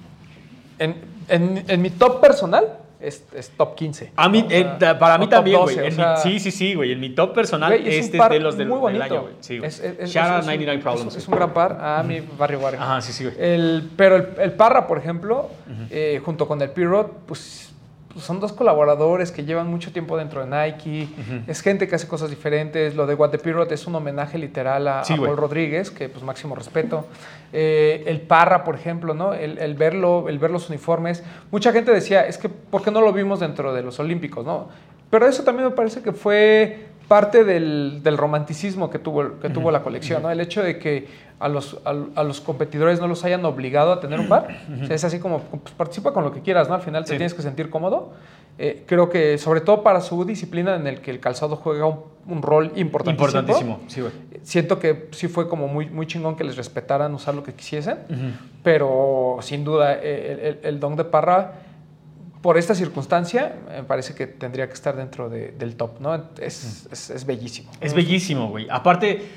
en, en- en mi top personal, es, es top 15. A mí. O sea, eh, para mí también, 12, güey. o sea, Sí, sí, sí, güey. En mi top personal, güey, es un este es de los del, muy del año, güey. Sí. Es- es- Shout out es un- 99 es- Problems. Es, un gran par. Ah, mi barrio Warren. Ajá, sí, sí, güey. El, pero el, el Parra, por ejemplo, eh, junto con el Pirot, pues, pues son dos colaboradores que llevan mucho tiempo dentro de Nike. Es gente que hace cosas diferentes. Lo de What the es un homenaje literal a, Sí, a. Paul Rodríguez, que pues máximo respeto. Eh, el Parra, por ejemplo, ¿no? El, el verlo, el ver los uniformes. Mucha gente decía, es que ¿por qué no lo vimos dentro de los Olímpicos, no? Pero eso también me parece que fue parte del, del romanticismo que tuvo, que tuvo la colección, ¿no? El hecho de que a los, a, a los competidores no los hayan obligado a tener un. O sea, es así como, pues, participa con lo que quieras, ¿no? Al final te Sí. tienes que sentir cómodo. Eh, creo que sobre todo para su disciplina en el que el calzado juega un, un rol importantísimo. Importantísimo, sí, güey. Siento que sí fue como muy, muy chingón que les respetaran usar lo que quisiesen, pero sin duda eh, el, el, el don de Parra, por esta circunstancia, me parece que tendría que estar dentro de- del top, ¿no? Es, es, es bellísimo. Es bellísimo, güey. Aparte,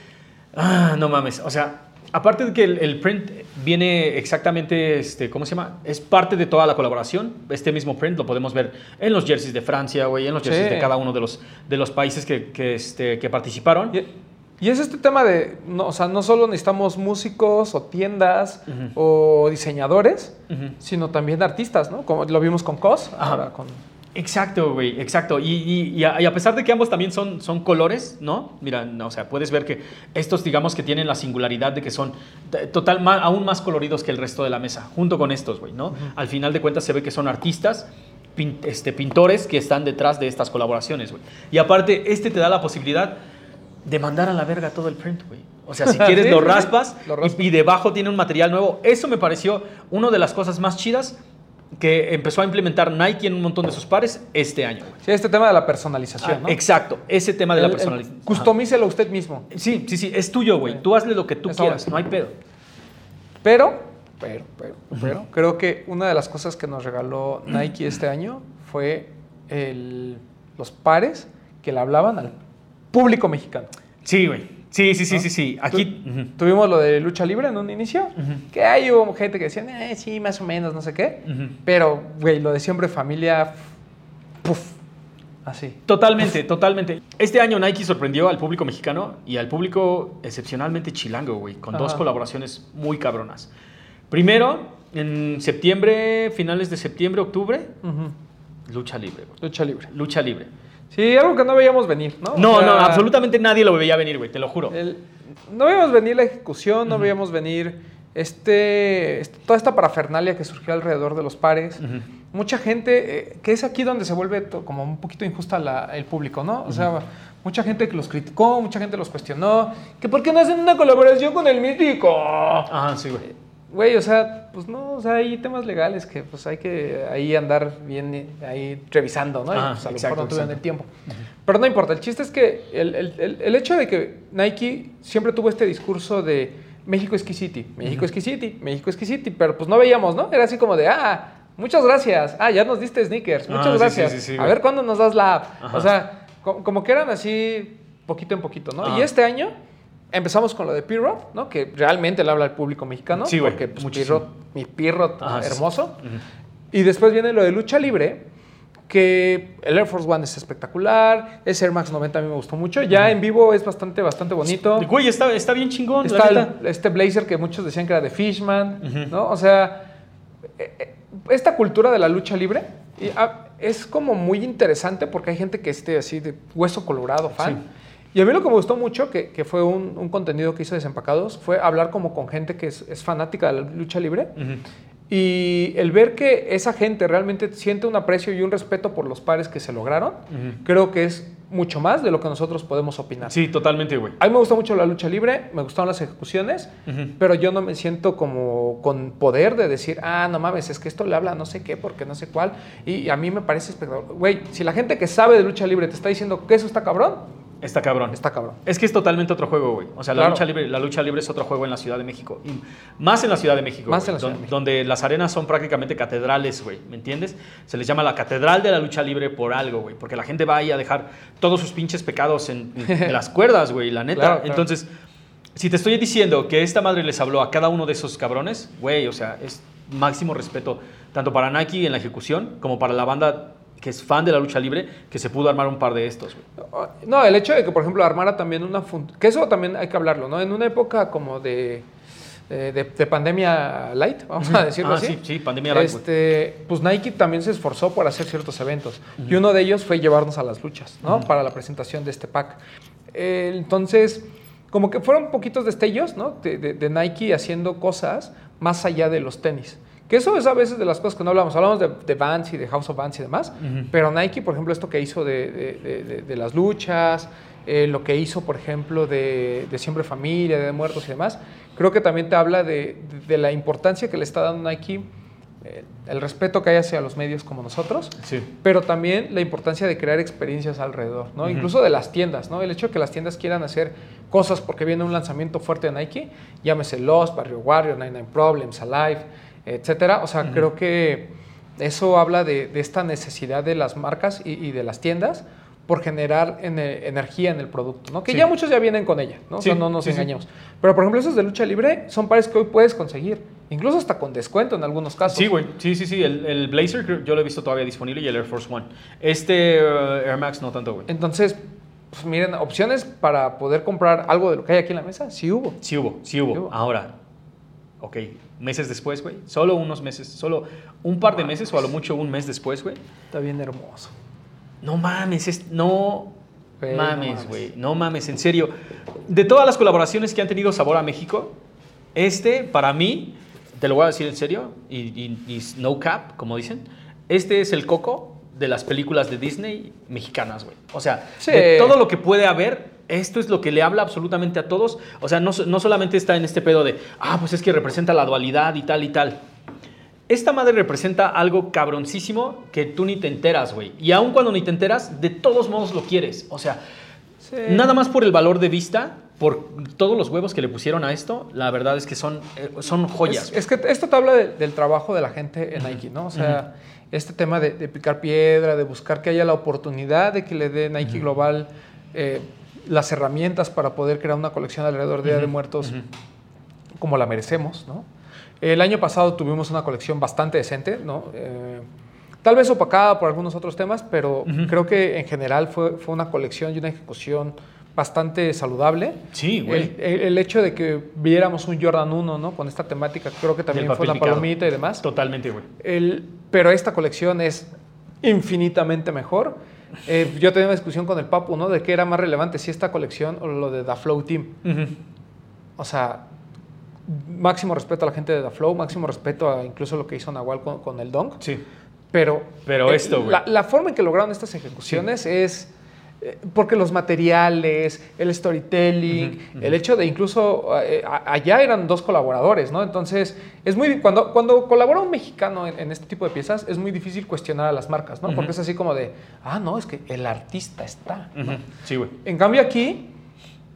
ah, no mames, o sea, aparte de que el, el print viene exactamente, este, ¿cómo se llama? Es parte de toda la colaboración. Este mismo print lo podemos ver en los jerseys de Francia, güey, en los jerseys Sí. de cada uno de los, de los países que, que, este, que participaron. Y, y es este tema de, no, o sea, no solo necesitamos músicos o tiendas o diseñadores, sino también artistas, ¿no? Como lo vimos con Cos, ahora con... Exacto, güey, exacto. Y, y- y a, y a pesar de que ambos también son, son colores, ¿no? Mira, no, o sea, puedes ver que estos, digamos que tienen la singularidad de que son total, aún más coloridos que el resto de la mesa, junto con estos, güey, ¿no? Al final de cuentas se ve que son artistas, pin- este, pintores que están detrás de estas colaboraciones, güey. Y aparte, este te da la posibilidad de mandar a la verga todo el print, güey. O sea, si quieres Sí, lo sí, raspas, y- raspas. y debajo tiene un material nuevo. Eso me pareció una de las cosas más chidas que empezó a implementar Nike en un montón de sus pares este año. Sí, este tema de la personalización, Ah, ¿no? Exacto, ese tema de la El- personalización. Customícelo usted mismo. Sí, sí, sí, es tuyo, güey. Tú hazle lo que tú Eso quieras, es. no hay pedo. Pero, pero, pero, pero, creo que una de las cosas que nos regaló Nike este año fue el- los pares que le hablaban al público mexicano. Sí, güey. Sí, sí, sí, ¿no? sí, sí. Aquí. Tu-. Tuvimos lo de lucha libre en un inicio, Ujú. que ahí hubo gente que decía, eh, sí, más o menos, no sé qué. Pero, güey, lo de siempre familia, puf, así. Totalmente, totalmente. Este año Nike sorprendió al público mexicano y al público excepcionalmente chilango, güey, con dos colaboraciones muy cabronas. Primero, en septiembre, finales de septiembre, octubre, lucha libre, güey. Lucha libre. Lucha libre. Sí, algo que no veíamos venir, ¿no? O No, sea, no, absolutamente nadie lo veía venir, güey, te lo juro. el- no veíamos venir la ejecución, no veíamos venir este, este- toda esta parafernalia que surgió alrededor de los pares. Mucha gente, eh, que es aquí donde se vuelve como un poquito injusta la- el público, ¿no? O sea, mucha gente que los criticó, mucha gente los cuestionó, que por qué no hacen una colaboración con el mítico. Ajá, sí, güey. Güey, o sea, pues no, o sea, hay temas legales que pues hay que ahí andar bien eh, ahí revisando, ¿no? Y, Ajá, pues, a lo exacto, mejor no tuvieron el tiempo. Pero no importa, el chiste es que el, el- el- el hecho de que Nike siempre tuvo este discurso de México City, México Key City, México City, pero pues no veíamos, ¿no? Era así como de, ah, muchas gracias, ah, ya nos diste sneakers, Ah, muchas sí, gracias, sí, sí, sí, a ver cuándo nos das la app. Ajá. O sea, co- como que eran así poquito en poquito, ¿no? Ajá. Y este año empezamos con lo de Pirro, ¿no? Que realmente le habla al público mexicano. Sí, güey, Porque pues. Pirro, mi Pirro sí. hermoso. Y después viene lo de lucha libre, que el Air Force One es espectacular, ese Air Max 90 a mí me gustó mucho. Ya en vivo es bastante, bastante bonito. Güey, está, está bien chingón, Está la el- neta. este blazer que muchos decían que era de Fishman. ¿no? O sea, eh, eh, esta cultura de la lucha libre ah, es como muy interesante porque hay gente que esté así de hueso colorado, fan. Sí. Y a mí lo que me gustó mucho, que, que fue un, un contenido que hizo Desempacados, fue hablar como con gente que es, es fanática de la lucha libre. Ujú. Y el ver que esa gente realmente siente un aprecio y un respeto por los pares que se lograron, Ujú. creo que es mucho más de lo que nosotros podemos opinar. Sí, totalmente, güey. A mí me gustó mucho la lucha libre, me gustaron las ejecuciones, Ujú. pero yo no me siento como con poder de decir, ah, no mames, es que esto le habla no sé qué, porque no sé cuál. Y a mí me parece espectacular. Güey, si la gente que sabe de lucha libre te está diciendo que eso está cabrón, Está cabrón. está cabrón. Es que es totalmente otro juego, güey. O sea, la, lucha libre, la lucha libre es otro juego en la Ciudad de México. Y más en la Ciudad de México. Más en la Ciudad de México. Donde las arenas son prácticamente catedrales, güey. ¿Me entiendes? Se les llama la catedral de la lucha libre por algo, güey. Porque la gente va ahí a dejar todos sus pinches pecados en, en las cuerdas, güey. La neta. Claro, claro. Entonces, si te estoy diciendo que esta madre les habló a cada uno de esos cabrones, güey, o sea, es máximo respeto tanto para Nike en la ejecución como para la banda que es fan de la lucha libre que se pudo armar un par de estos, güey. No, el hecho de que, por ejemplo, armara también una... Que eso también hay que hablarlo, ¿no? En una época como de... De, de pandemia light, vamos a decirlo Ah, así. sí, sí, pandemia light. Este, pues Nike también se esforzó por hacer ciertos eventos. Y uno de ellos fue llevarnos a las luchas, ¿no? Para la presentación de este pack. Eh, entonces, como que fueron poquitos destellos, ¿no? De, de- de Nike haciendo cosas más allá de los tenis. Que eso es a veces de las cosas que no hablamos. Hablamos de, de Vans y de House of Vans y demás. Pero Nike, por ejemplo, esto que hizo de, de- las luchas, eh, lo que hizo, por ejemplo, de, de Siempre Familia, de Muertos y demás, creo que también te habla de, la importancia que le está dando Nike eh, el respeto que hay hacia los medios como nosotros, Sí. pero también la importancia de crear experiencias alrededor, ¿no? Incluso de las tiendas, ¿no? El hecho de que las tiendas quieran hacer cosas porque viene un lanzamiento fuerte de Nike, llámese Lost, Barrio Warrior, 99 Problems, Alive, etcétera. O sea, Ujú. creo que eso habla de, de esta necesidad de las marcas y, y de las tiendas por generar ene- energía en el producto, ¿no? Que Sí. ya muchos ya vienen con ella, ¿no? O sea, Sí, no nos sí, sí. engañemos. Pero, por ejemplo, esos de lucha libre son pares que hoy puedes conseguir, incluso hasta con descuento en algunos casos. Sí, güey. Sí, sí, sí. El, el Blazer yo lo he visto todavía disponible y el Air Force One. Este uh, Air Max no tanto, güey. Entonces, pues miren, opciones para poder comprar algo de lo que hay aquí en la mesa, sí hubo. Sí hubo, sí hubo. Sí hubo. Ahora, ok, meses después, güey. Solo unos meses, solo un par de meses o a lo mucho un mes después, güey. Está bien hermoso. No mames, es, no mames, güey. No mames, en serio. De todas las colaboraciones que han tenido sabor a México, este, para mí, te lo voy a decir en serio, y, y- y no cap, como dicen, este es el coco de las películas de Disney mexicanas, güey. O sea, Sí. de todo lo que puede haber, esto es lo que le habla absolutamente a todos. O sea, no, no solamente está en este pedo de, ah, pues es que representa la dualidad y tal y tal. Esta madre representa algo cabroncísimo que tú ni te enteras, güey. Y aun cuando ni te enteras, de todos modos lo quieres. O sea, Sí. nada más por el valor de vista, por todos los huevos que le pusieron a esto, la verdad es que son, eh, son joyas. Es, es que esto te habla de- del trabajo de la gente en Nike, ¿no? O sea, este tema de, de picar piedra, de buscar que haya la oportunidad de que le dé Nike Global eh, las herramientas para poder crear una colección alrededor de Día de Muertos como la merecemos, ¿no? El año pasado tuvimos una colección bastante decente, ¿no? Eh, tal vez opacada por algunos otros temas, pero creo que en general fue, fue una colección y una ejecución bastante saludable. Sí, güey. El, el- el hecho de que viéramos un Jordan 1, ¿no? Con esta temática, creo que también fue una palomita y demás. Totalmente, güey. El- pero esta colección es infinitamente mejor. Eh, yo tenía una discusión con el Papu, ¿no? De qué era más relevante, si esta colección o lo de The Flow Team. O sea, máximo respeto a la gente de The Flow, máximo respeto a incluso lo que hizo Nahual con, con el Dunk. Sí. Pero, Pero eh, esto. La, la forma en que lograron estas ejecuciones es porque los materiales, el storytelling, el hecho de incluso eh, allá eran dos colaboradores, ¿no? Entonces, es muy cuando, cuando colabora un mexicano en, en este tipo de piezas, es muy difícil cuestionar a las marcas, ¿no? Porque es así como de, ah, no, es que el artista está. Sí, güey. En cambio aquí,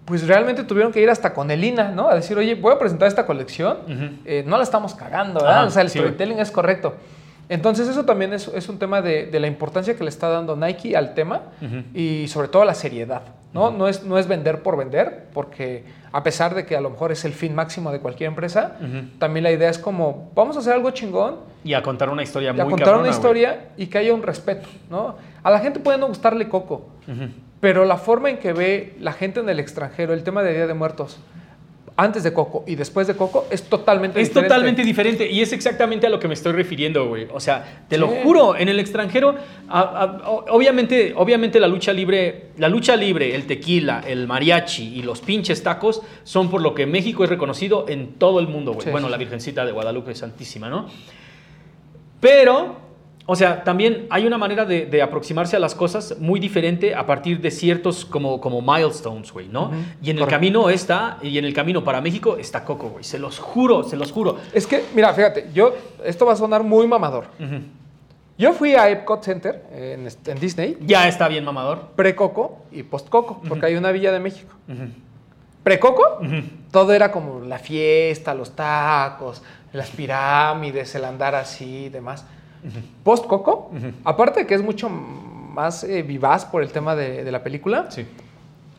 pues realmente tuvieron que ir hasta con Elina, ¿no? A decir, oye, voy a presentar esta colección, eh, no la estamos cagando, ¿verdad? Ajá, o sea, el sí, storytelling es correcto. Entonces eso también es, es un tema de, de la importancia que le está dando Nike al tema y sobre todo la seriedad, ¿no? no, es, no es vender por vender, porque a pesar de que a lo mejor es el fin máximo de cualquier empresa, también la idea es como, vamos a hacer algo chingón Y a contar una historia y muy a contar cabrona, una historia y que haya un respeto, ¿no? A la gente puede no gustarle Coco, pero la forma en que ve la gente en el extranjero el tema de Día de Muertos antes de Coco y después de Coco es totalmente Es diferente. totalmente diferente y es exactamente a lo que me estoy refiriendo, güey. O sea, te lo juro, en el extranjero, a- a- o- obviamente, obviamente la lucha libre, la lucha libre, el tequila, el mariachi y los pinches tacos son por lo que México es reconocido en todo el mundo, güey. Sí, bueno, la. Virgencita de Guadalupe Santísima, ¿no? Pero, o sea, también hay una manera de, de aproximarse a las cosas muy diferente a partir de ciertos como, como milestones, güey, ¿no? Ujú, Y en el correcto. camino está, y en el camino para México está Coco, güey. Se los juro, se los juro. Es que, mira, fíjate, yo, esto va a sonar muy mamador. Ujú. Yo fui a Epcot Center en, en Disney, Ya está bien mamador. pre-Coco y post-Coco, porque hay una Villa de México. Pre-Coco, todo era como la fiesta, los tacos, las pirámides, el andar así y demás. Post-Coco, Ujú. aparte de que es mucho más eh, vivaz por el tema de, de la película, Sí.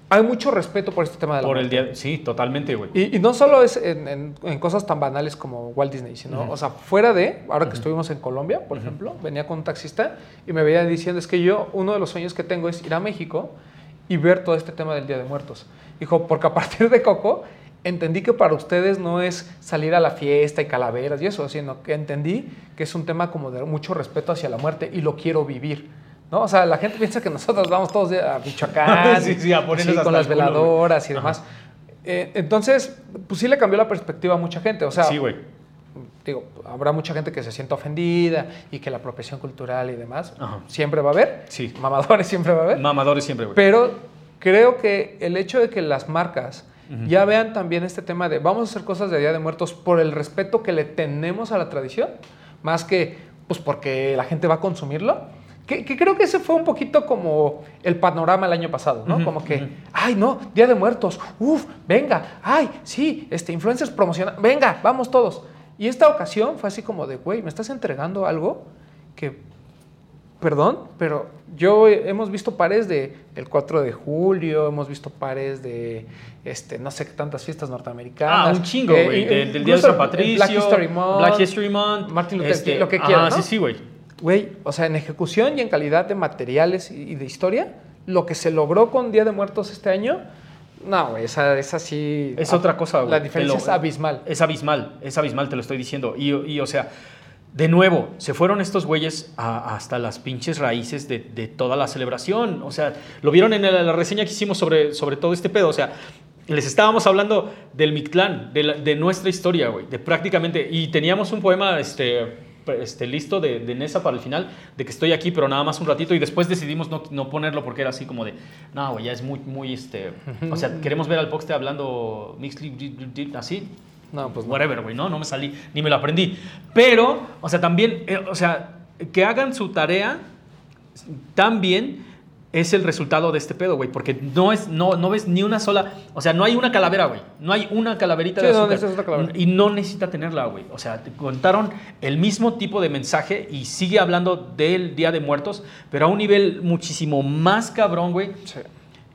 hay mucho respeto por este tema de la Por el muerte. día. Sí, totalmente, güey. Y, y no solo es en, en- en cosas tan banales como Walt Disney, sino, Ujú. o sea, fuera de, ahora que estuvimos en Colombia, por ejemplo, venía con un taxista y me veía diciendo, es que yo, uno de los sueños que tengo es ir a México y ver todo este tema del Día de Muertos. Dijo, porque a partir de Coco entendí que para ustedes no es salir a la fiesta y calaveras y eso, sino que entendí que es un tema como de mucho respeto hacia la muerte y lo quiero vivir. ¿No? O sea, la gente piensa que nosotros vamos todos a Michoacán, Sí, sí, a hasta con las el culo, veladoras y demás. Eh, entonces, pues sí le cambió la perspectiva a mucha gente. O sea, Sí, güey. digo, habrá mucha gente que se sienta ofendida y que la apropiación cultural y demás Ajá. siempre va a haber. Sí. Mamadores siempre va a haber. Mamadores siempre, güey. Pero creo que el hecho de que las marcas Ya vean también este tema de vamos a hacer cosas de Día de Muertos por el respeto que le tenemos a la tradición, más que pues porque la gente va a consumirlo. Que, que creo que ese fue un poquito como el panorama el año pasado, ¿no? Como que, ay, no, Día de Muertos, uf, venga, ay, sí, este, influencers promocionan, venga, vamos todos. Y esta ocasión fue así como de, güey, me estás entregando algo que, perdón, pero yo he- hemos visto pares de el 4 de julio, hemos visto pares de, este, no sé qué tantas fiestas norteamericanas. Ah, un chingo, Eh, güey. del, del Día de San Patricio. Black History Month. Black History Month. este, Martin Luther King, lo que quieran, Ah, ¿no? sí, sí, güey. Güey, o sea, en ejecución y en calidad de materiales y y de historia, lo que se logró con Día de Muertos este año, no, güey, esa, esa sí... Es otra cosa, güey. La diferencia lo- es abismal. Es abismal, es abismal, te lo estoy diciendo. Y, y, o sea, de nuevo, se fueron estos güeyes a- hasta las pinches raíces de, de toda la celebración. O sea, lo vieron en la, la reseña que hicimos sobre, sobre todo este pedo. O sea, les estábamos hablando del Mictlán, de, la- de nuestra historia, güey. De prácticamente. Y teníamos un poema, este. Este, listo de, de Nessa para el final, de que estoy aquí, pero nada más un ratito, y después decidimos no, no ponerlo porque era así como de, no, güey, ya es muy, muy, este, o sea, queremos ver al Poxte hablando mixed, así, No, pues no. whatever, güey, ¿no? No me salí, ni me lo aprendí. Pero, o sea, también, eh, o sea, que hagan su tarea también es el resultado de este pedo, güey, porque no es, no, no ves ni una sola, o sea, no hay una calavera, güey, no hay una calaverita Sí, de no azúcar. calavera. y no necesita tenerla, güey. O sea, te contaron el mismo tipo de mensaje y sigue hablando del Día de Muertos, pero a un nivel muchísimo más cabrón, güey Sí.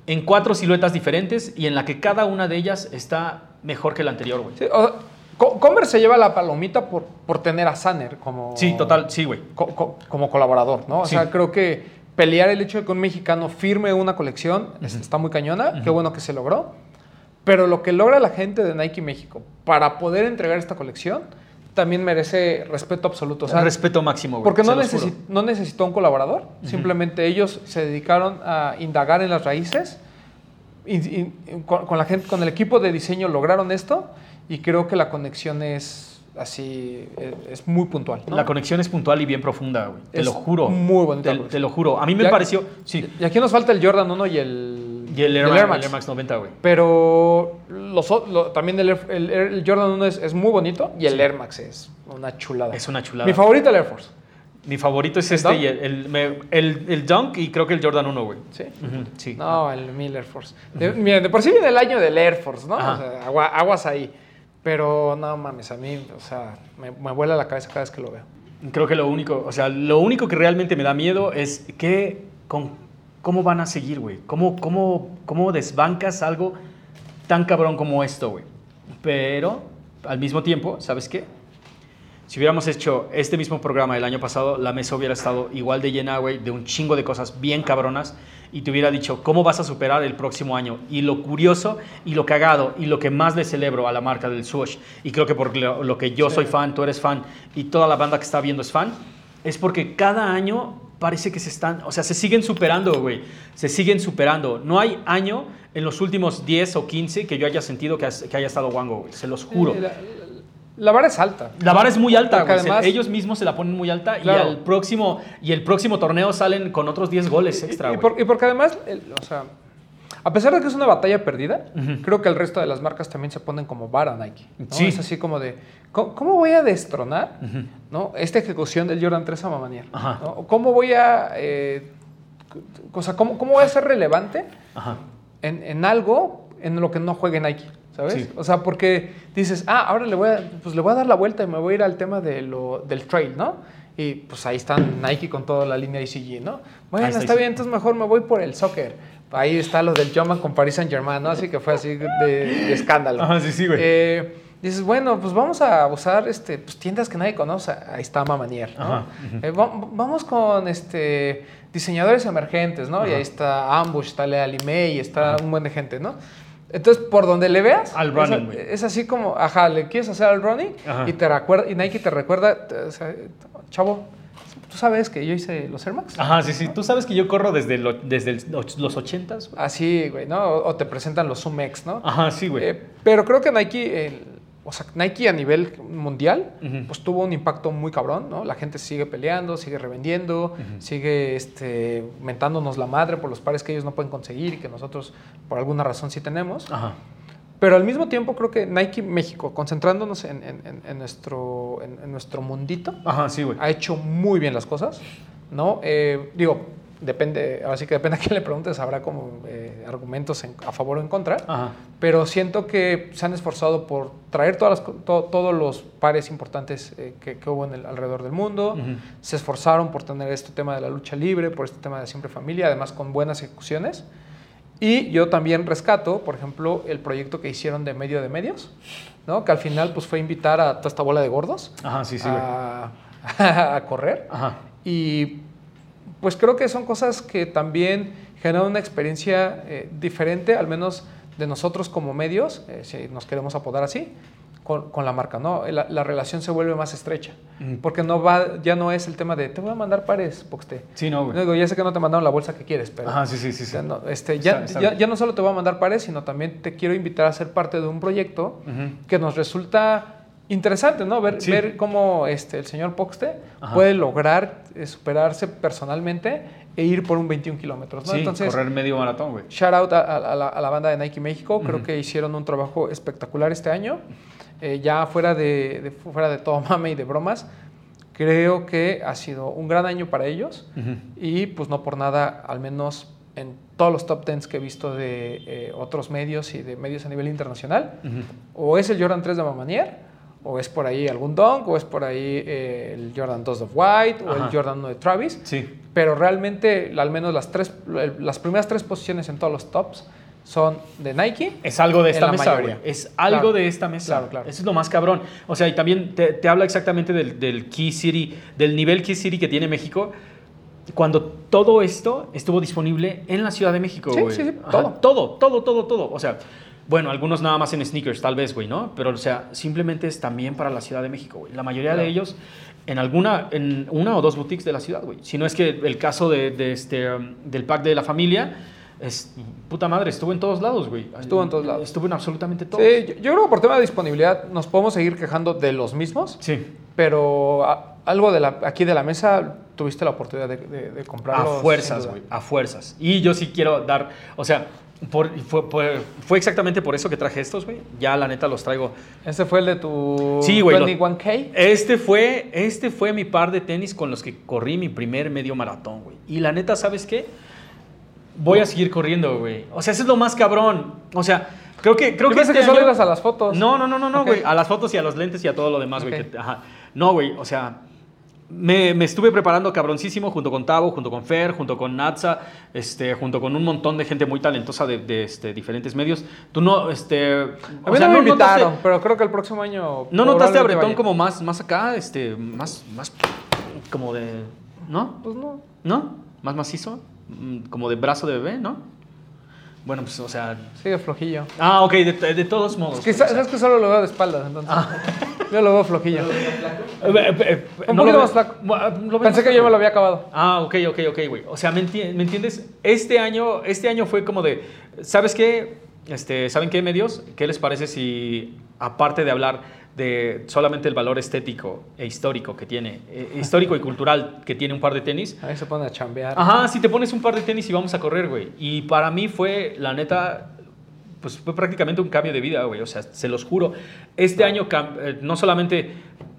En cuatro siluetas diferentes y en la que cada una de ellas está mejor que la anterior, güey. Sí, o sea, Co- Converse se lleva la palomita por, por tener a Sanner como... Sí, total, sí, güey. co- co- como colaborador, ¿no? O Sí. sea, creo que pelear el hecho de que un mexicano firme una colección es- está muy cañona, qué bueno que se logró, pero lo que logra la gente de Nike México para poder entregar esta colección también merece respeto absoluto. O sea, respeto máximo, güey. porque no, necesi- no necesitó un colaborador, simplemente ellos se dedicaron a indagar en las raíces. y- y- con, con la gente, con el equipo de diseño lograron esto y creo que la conexión es así, es, es muy puntual. ¿no? La conexión es puntual y bien profunda, güey. Te Es lo juro. muy bonita Te, te lo juro. A mí me Ya- pareció. Sí. Y aquí nos falta el Jordan 1 y el, Y el Air, Max, Air Max. el Air Max 90, güey. Pero los lo- también el, el el Jordan 1 es, es muy bonito y el Air Max es una chulada. Es una chulada. Mi favorito el Air Force. Mi favorito es ¿El este Dunk? y el, el, el- el Dunk y creo que el Jordan 1, güey. ¿Sí? Sí. No, el Mil Air Force. De, mira, de por sí viene el año del Air Force, ¿no? O sea, aguas ahí. Pero no mames, a mí, o sea, me, me vuela la cabeza cada vez que lo veo. Creo que lo único, o sea, lo único que realmente me da miedo es que, con, ¿cómo van a seguir, güey? ¿Cómo, cómo, ¿Cómo desbancas algo tan cabrón como esto, güey? Pero, al mismo tiempo, ¿sabes qué? Si hubiéramos hecho este mismo programa el año pasado, la mesa hubiera estado igual de llena, güey, de un chingo de cosas bien cabronas y te hubiera dicho, ¿cómo vas a superar el próximo año? Y lo curioso y lo cagado y lo que más le celebro a la marca del Swoosh, y creo que por lo, lo que yo Sí. soy fan, tú eres fan y toda la banda que está viendo es fan, es porque cada año parece que se están, o sea, se siguen superando, güey, se siguen superando. No hay año en los últimos 10 o 15 que yo haya sentido que, haya estado guango, güey, se los juro. Eh, La, la vara es alta. La vara es muy alta, güey. Además- ellos mismos se la ponen muy alta Claro. y al próximo y el próximo torneo salen con otros 10 goles extra, Y, y güey. por- y porque además, el- o sea, a pesar de que es una batalla perdida, creo que el resto de las marcas también se ponen como vara Nike. ¿no? Sí. Es así como de, ¿cómo, cómo voy a destronar. ¿no? esta ejecución del Jordan 3 a Mamanier? ¿Cómo voy a... eh, o sea, ¿cómo, ¿cómo voy a ser relevante Ajá. en, en algo en lo que no juegue Nike? ¿Sabes? Sí. O sea, porque dices, ah, ahora le voy, a, pues le voy a dar la vuelta y me voy a ir al tema de lo, del trail, ¿no? Y pues ahí están Nike con toda la línea ICG, ¿no? Bueno, está está bien, entonces mejor me voy por el soccer. Ahí está lo del Jumpman con Paris Saint Germain, ¿no? Así que fue así de, de escándalo. Ajá, sí, sí, güey. Eh, dices, bueno, pues vamos a usar este, pues, tiendas que nadie conoce. Ahí está Mamanier, ¿no? Ajá, Eh, va- vamos con este, diseñadores emergentes, ¿no? Y Ajá. ahí está Ambush, está May, está un buen de gente, ¿no? Entonces, por donde le veas, Al es- running, güey. es, así como, ajá, le quieres hacer al running Ajá. y te recuerda, y Nike te recuerda, te- o sea, chavo, ¿tú sabes que yo hice los Air Max? Ajá, sí, sí. Tú sabes que yo corro desde, lo- desde el- los los 80s, güey. Así, güey, ¿no? O, o te presentan los Zoom X, ¿no? Ajá, sí, güey. Eh, pero creo que Nike, el- o sea, Nike a nivel mundial, pues tuvo un impacto muy cabrón, ¿no? La gente sigue peleando, sigue revendiendo, sigue este, mentándonos la madre por los pares que ellos no pueden conseguir y que nosotros por alguna razón sí tenemos. Ajá. Pero al mismo tiempo creo que Nike México, concentrándonos en, en- en- nuestro, en, nuestro mundito, Ajá, sí, ha hecho muy bien las cosas, ¿no? Eh, digo, depende, así que depende a quién le preguntes, habrá como eh, argumentos en- a favor o en contra, Ajá. pero siento que se han esforzado por traer todas las to- todos los pares importantes eh, que, que hubo en el, alrededor del mundo, Ujú. se esforzaron por tener este tema de la lucha libre, por este tema de siempre familia, además con buenas ejecuciones. Y yo también rescato, por ejemplo, el proyecto que hicieron de medio de medios, ¿no? que al final pues, fue invitar a toda esta bola de gordos Ajá, sí, sí, güey. a, a correr. Ajá. Y pues creo que son cosas que también generan una experiencia eh, diferente, al menos de nosotros como medios, eh, si nos queremos apodar así, con, con la marca, ¿no? La, la relación se vuelve más estrecha, porque no va, ya no es el tema de te voy a mandar pares, Poxte. Sí, no, güey. Digo, ya sé que no te mandaron la bolsa que quieres, pero Ajá, sí, sí, sí. no, este, ya, Está- está ya- bien. ya no solo te voy a mandar pares, sino también te quiero invitar a ser parte de un proyecto que nos resulta interesante, ¿no? Ver, Sí. ver cómo este, el señor Poxte Ajá. puede lograr eh, superarse personalmente e ir por un 21 kilómetros, ¿no? Sí, Entonces, correr medio maratón, güey. shout out a, a- a la, a la banda de Nike México, creo que hicieron un trabajo espectacular este año, Eh, ya fuera de, de- fuera de todo mame y de bromas, creo que ha sido un gran año para ellos y pues no por nada, al menos en todos los top 10 que he visto de eh, otros medios y de medios a nivel internacional, o es el Jordan 3 de Mamanier, o es por ahí algún Dunk, o es por ahí eh, el Jordan 2 de White, o el Jordan 1 de Travis. Sí. Pero realmente, al menos las, tres, las primeras tres posiciones en todos los tops son de Nike. Es algo de esta mesa, mayoría. Es algo Claro. de esta mesa. Claro, claro. Eso es lo más cabrón. O sea, y también te, te habla exactamente del, del Key City, del nivel Key City que tiene México. Cuando todo esto estuvo disponible en la Ciudad de México, Sí, güey. sí, sí, Ajá, todo. Todo, todo, todo, todo. O sea, bueno, algunos nada más en sneakers, tal vez, güey, ¿no? Pero, o sea, simplemente es también para la Ciudad de México, güey. La mayoría de ellos en alguna, en una o dos boutiques de la ciudad, güey. Si no es que el caso de, de este, um, del pack de la familia, es, puta madre, estuvo en todos lados, güey. Estuvo en todos lados. Estuvo en absolutamente todos. Sí, yo, yo creo que por tema de disponibilidad nos podemos seguir quejando de los mismos, Sí. pero a- algo de la, aquí de la mesa tuviste la oportunidad de, de, de A fuerzas, güey. A fuerzas. Y yo sí quiero dar, o sea, por- fue, exactamente por eso que traje estos, güey. Ya la neta los traigo. Este fue el de tu Sí, güey, lo- 21K. Este fue, este fue mi par de tenis con los que corrí mi primer medio maratón, güey. Y la neta, ¿sabes qué? Voy a seguir corriendo, güey. O sea, eso es lo más cabrón. O sea, creo que creo que este que solo año- ibas a las fotos. No, no, no, no, no, Ok. güey. A las fotos y a los lentes y a todo lo demás, güey. Que- ajá. No, güey. O sea, me, me estuve preparando cabroncísimo junto con Tavo, junto con Fer, junto con Natsa, este, junto con un montón de gente muy talentosa de, de, este, diferentes medios. Tú no, este... A mí no me invitaron, notaste- pero creo que el próximo año. ¿No notaste a Bretón vaya. como más, más acá, este, más, más como de... ¿No? Pues no. ¿No? ¿Más macizo? Mm, Como de brazo de bebé, ¿no? Bueno, pues, o sea... Sigue flojillo. Ah, ok, de, de todos modos. Es que, o sea, sabes que solo lo veo de espaldas, entonces. Ah. Yo lo veo flojillo. eh, eh, eh, Un no poquito lo más flaco. Bueno, lo Pensé que yo me lo había acabado. Ah, ok, ok, ok, güey. O sea, ¿me, enti- me entiendes? Este año, este año fue como de, ¿sabes qué? Este, ¿Saben qué, medios? ¿Qué les parece si, aparte de hablar de solamente el valor estético e histórico que tiene, eh, histórico y cultural que tiene un par de tenis, Ahí se pone a chambear. Ajá, si te pones un par de tenis y vamos a correr, güey. Y para mí fue, la neta, pues fue prácticamente un cambio de vida, güey. O sea, se los juro. Este año eh, no solamente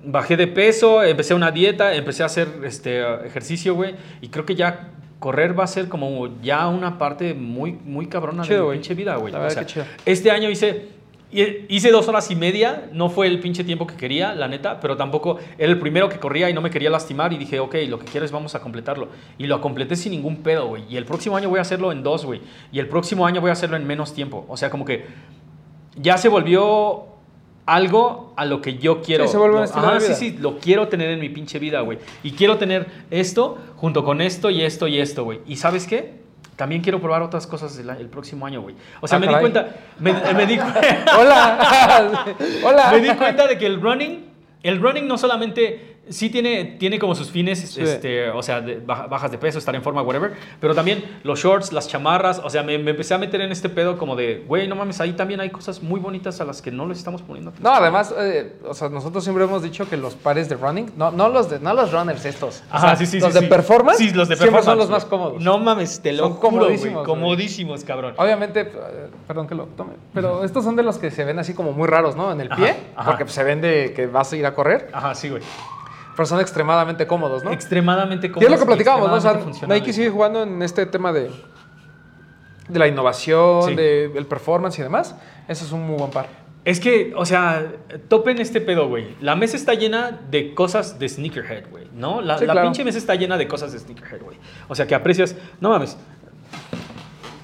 bajé de peso, empecé una dieta, empecé a hacer este ejercicio, güey. Y creo que ya correr va a ser como ya una parte muy, muy cabrona de mi pinche vida, güey. O sea, este año hice... Hice dos horas y media, no fue el pinche tiempo que quería, la neta, pero tampoco era el primero que corría y no me quería lastimar y dije, ok, lo que quiero es vamos a completarlo. Y lo completé sin ningún pedo, güey. Y el próximo año voy a hacerlo en dos, güey. Y el próximo año voy a hacerlo en menos tiempo. O sea, como que ya se volvió algo a lo que yo quiero. Sí, se vuelve un Lo- estilo ajá, de vida. Sí, sí, lo quiero tener en mi pinche vida, güey. Y quiero tener esto junto con esto y esto y esto, güey. ¿Y sabes qué? También quiero probar otras cosas el, el próximo año, güey. O sea, Ah, me di cuenta, me, me di. Hola. Hola. Me di cuenta de que el running, el running no solamente sí tiene, tiene como sus fines, Sí. este, o sea, de bajas de peso, estar en forma, whatever. Pero también los shorts, las chamarras, o sea, me, me empecé a meter en este pedo como de, güey, no mames, ahí también hay cosas muy bonitas a las que no les estamos poniendo atención. No, además, eh, o sea, nosotros siempre hemos dicho que los pares de running, no, no los de, no los runners estos. o Ajá, sea, sí, sí, los de performance, Sí, los de siempre son performance, los más cómodos. No mames, te lo Son juro, comodísimos, güey. Comodísimos, cabrón. Obviamente, eh, perdón que lo tome, pero estos son de los que se ven así como muy raros, ¿no? En el pie, ajá. porque se ven de que vas a ir a correr, Ajá, sí, güey. Pero son extremadamente cómodos, ¿no? Extremadamente Y es lo cómodos que platicábamos, ¿no? O sea. Nike sigue jugando en este tema de, de la innovación, Sí. de- del performance y demás. Eso es un muy buen par. Es que, o sea, topen este pedo, güey. La mesa está llena de cosas de sneakerhead, güey, ¿no? La, Sí, la claro. pinche mesa está llena de cosas de sneakerhead, güey. O sea, que aprecias, no mames,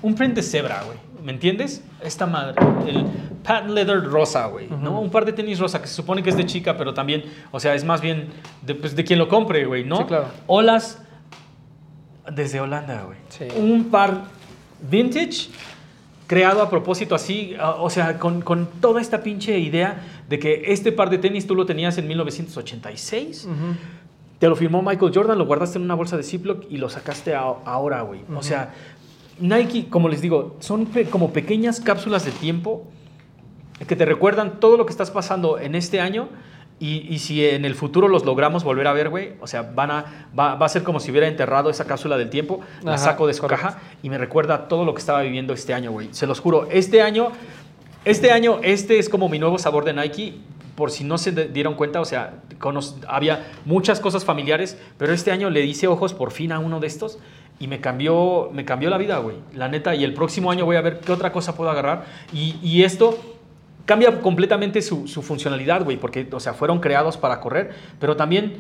un print de cebra, güey. ¿Me entiendes? Esta madre, el patent leather rosa, güey, ¿no? Un par de tenis rosa que se supone que es de chica, pero también, o sea, es más bien de, pues, de quien lo compre, güey, ¿no? Sí, claro. Olas desde Holanda, güey. Sí. Un par vintage creado a propósito así, o sea, con, con toda esta pinche idea de que este par de tenis tú lo tenías en 1986. Te lo firmó Michael Jordan, lo guardaste en una bolsa de Ziploc y lo sacaste a- ahora, güey. O sea, Nike, como les digo, son pe- como pequeñas cápsulas de tiempo que te recuerdan todo lo que estás pasando en este año y, y si en el futuro los logramos volver a ver, güey, o sea, van a, va, va a ser como si hubiera enterrado esa cápsula del tiempo, la Ajá, saco de su correcto. caja y me recuerda todo lo que estaba viviendo este año, güey. Se los juro, este año, este año, este es como mi nuevo sabor de Nike. Por si no se dieron cuenta, o sea, había muchas cosas familiares, pero este año le hice ojos por fin a uno de estos y me cambió, me cambió la vida, güey. La neta, y el próximo año voy a ver qué otra cosa puedo agarrar. Y, y esto cambia completamente su, su funcionalidad, güey, porque, o sea, fueron creados para correr, pero también,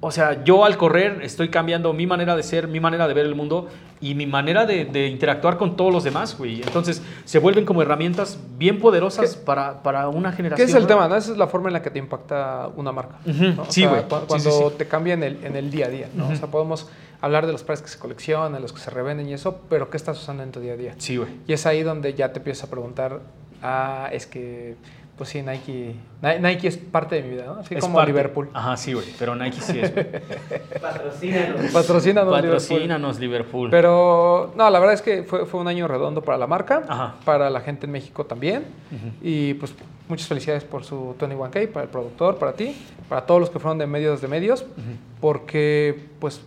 o sea, yo al correr estoy cambiando mi manera de ser, mi manera de ver el mundo y mi manera de, de interactuar con todos los demás, güey. Entonces, se vuelven como herramientas bien poderosas para, para una ¿Qué generación. es el tema? ¿no? Esa es la forma en la que te impacta una marca. Ujú, ¿no? O sí, güey. cu- Sí, Cuando sí, sí. te cambia en el, en el día a día. ¿no? O sea, podemos hablar de los pares que se coleccionan, los que se revenden y eso, pero ¿qué estás usando en tu día a día? Sí, güey. Y es ahí donde ya te empiezas a preguntar, ah, es que, pues sí, Nike, Ni- Nike es parte de mi vida, ¿no? Así Es como parte- Liverpool. Ajá, sí, güey. Pero Nike sí es. güey. Patrocínanos. Patrocínanos Liverpool. Patrocínanos, Liverpool. Pero no, la verdad es que fue, fue un año redondo para la marca, Ajá. para la gente en México también. Y pues muchas felicidades por su 21K, para el productor, para ti, para todos los que fueron de medios de medios, porque pues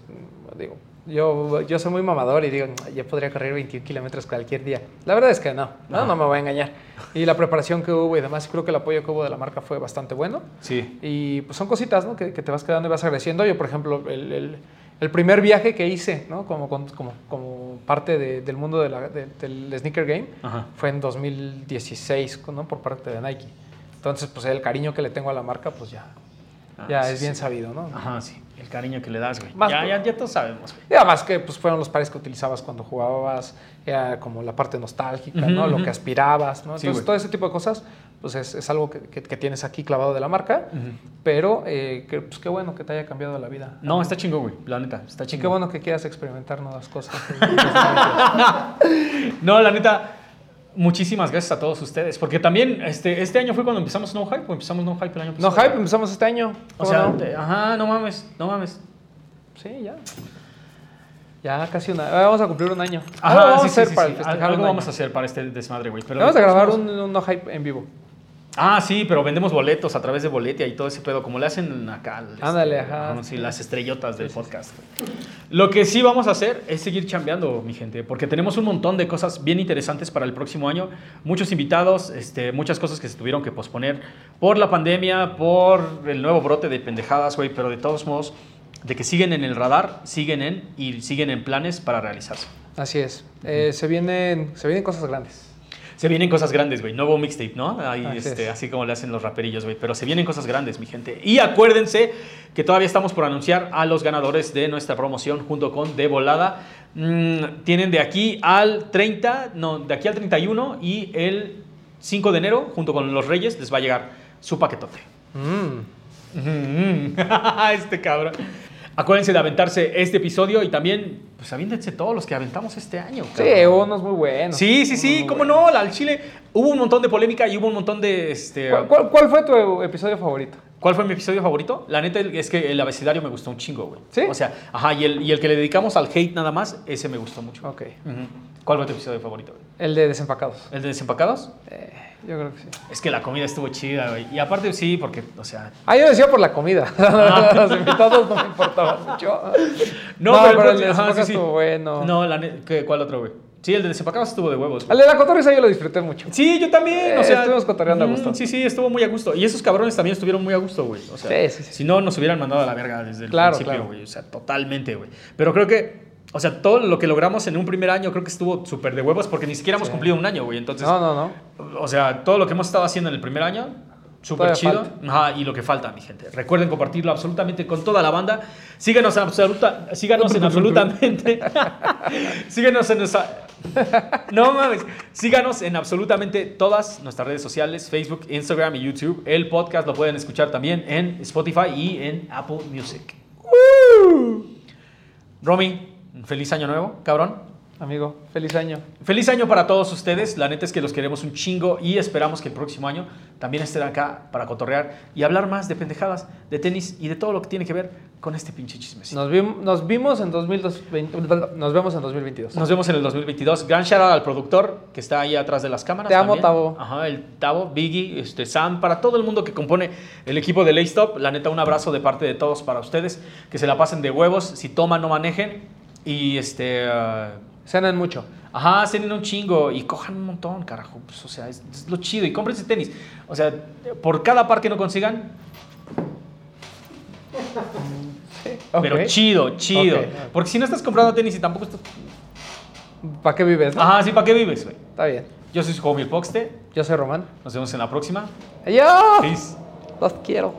digo, yo, yo soy muy mamador y digo, yo podría correr 21 kilómetros cualquier día. La verdad es que no, no, Ajá. no me voy a engañar. Y la preparación que hubo y demás, creo que el apoyo que hubo de la marca fue bastante bueno. Sí. Y pues son cositas, ¿no? Que, que te vas quedando y vas agradeciendo. Yo, por ejemplo, el, el- el primer viaje que hice, ¿no? Como, como, como parte de- del mundo de la- de- del sneaker game, Ajá. fue en 2016, ¿no? Por parte de Nike. Entonces, pues el cariño que le tengo a la marca, pues ya, Ah, ya sí, es bien sí. sabido, ¿no? Ajá, sí. El cariño que le das, güey. Más Ya, ya, ya todos sabemos, güey. Y además que pues fueron los pares que utilizabas cuando jugabas, era como la parte nostálgica, Ujú, ¿no? Lo ujú. que aspirabas, ¿no? Sí, Entonces, todo ese tipo de cosas, pues es, es algo que, que- que tienes aquí clavado de la marca, Ujú. pero eh, que, pues qué bueno que te haya cambiado la vida. No, está chingo, güey. La neta, está chingo. qué bueno que quieras experimentar nuevas cosas. No, la neta, muchísimas gracias a todos ustedes. Porque también este, este año fue cuando empezamos No Hype o empezamos No Hype el año no, pasado. Hype, empezamos este año. O ¿cómo sea, no? te- ajá, no mames, no mames. Sí, ya. Ya casi una. Vamos a cumplir un año. Ajá, Algo vamos sí, a hacer sí, para sí. el Algo vamos a hacer para este desmadre, güey. Vamos a grabar un, un no hype en vivo. Ah, sí, pero vendemos boletos a través de Boletia y todo ese pedo, como le hacen acá. este, Ándale, ajá. sí, las estrellotas del podcast. Lo que sí vamos a hacer es seguir chambeando, mi gente, porque tenemos un montón de cosas bien interesantes para el próximo año. Muchos invitados, este, muchas cosas que se tuvieron que posponer por la pandemia, por el nuevo brote de pendejadas, güey, pero de todos modos, de que siguen en el radar, siguen en y siguen en planes para realizarse. Así es. Eh, se, vienen, se vienen cosas grandes. Se vienen cosas grandes, güey. Nuevo mixtape, ¿no? Ahí, Así este, es. así como le hacen los raperillos, güey. Pero se vienen cosas grandes, mi gente. Y acuérdense que todavía estamos por anunciar a los ganadores de nuestra promoción junto con De Volada. Mm, tienen de aquí al 30, no, de aquí al 31 y el 5 de enero, junto con los Reyes, les va a llegar su paquetote. Mm. este cabrón. Acuérdense de aventarse este episodio y también, pues aviéntense todos los que aventamos este año. Sí, cabrón. hubo unos muy buenos. Sí, sí, sí, cómo no, la- al Chile hubo un montón de polémica y hubo un montón de este ¿Cuál, cuál- cuál fue tu episodio favorito? ¿Cuál fue mi episodio favorito? La neta es que el abecedario me gustó un chingo, güey. ¿Sí? O sea, ajá, y el, y el que le dedicamos al hate nada más, ese me gustó mucho. Ok. Ujú. ¿Cuál fue tu episodio favorito, güey? El de desempacados. ¿El de desempacados? Eh, yo creo que sí. Es que la comida estuvo chida, güey. Y aparte, sí, porque, o sea. Ah, yo decía por la comida. Los invitados no me importaban mucho. No, pero, pero, el de desempacados sí, sí. estuvo bueno. No, la ¿qué- ¿cuál otro, güey? Sí, el de desempacados estuvo de huevos. El güey. de la cotorriza yo lo disfruté mucho. Sí, yo también, o Eh, sea. estuvimos cotorreando a gusto. Sí, sí, estuvo muy a gusto. Y esos cabrones también estuvieron muy a gusto, güey. O sea, Sí, sí, sí. si no, nos hubieran mandado a la verga desde el Claro, principio, claro. güey. O sea, totalmente, güey. Pero creo que, o sea, todo lo que logramos en un primer año creo que estuvo súper de huevos porque ni siquiera hemos Sí. cumplido un año, güey. Entonces, No, no, no. o sea, todo lo que hemos estado haciendo en el primer año, súper chido. Ajá, y lo que falta, mi gente. Recuerden compartirlo absolutamente con toda la banda. Síganos en absoluta, síganos en absolutamente. síganos en nuestra. No mames. Síganos en absolutamente todas nuestras redes sociales: Facebook, Instagram y YouTube. El podcast lo pueden escuchar también en Spotify y en Apple Music. Romy, feliz año nuevo, cabrón. Amigo, feliz año. Feliz año para todos ustedes. La neta es que los queremos un chingo y esperamos que el próximo año también estén acá para cotorrear y hablar más de pendejadas, de tenis y de todo lo que tiene que ver con este pinche chismecito. Nos, vim- nos vimos en 2020, nos vemos en 2022. Nos vemos en el 2022. Gran shout out al productor que está ahí atrás de las cámaras. Te amo. Tavo. Ajá, el Tavo, Biggie, este, Sam, para todo el mundo que compone el equipo de Laystop. La neta, un abrazo de parte de todos para ustedes. Que se la pasen de huevos. Si toman, no manejen. Y este. ah, Cenan mucho. Ajá, cenen un chingo y cojan un montón, carajo. Pues, o sea, es, es lo chido. Y cómprense tenis. O sea, por cada par que no consigan, pero Ok. chido, chido. Ok. Porque si no estás comprando tenis y tampoco estás. ¿Para qué vives? no? Ajá, sí, ¿para qué vives, güey? Está bien. Yo soy su homie el Poxte. Yo soy Román. Nos vemos en la próxima. ¡Adiós! Peace. Los quiero.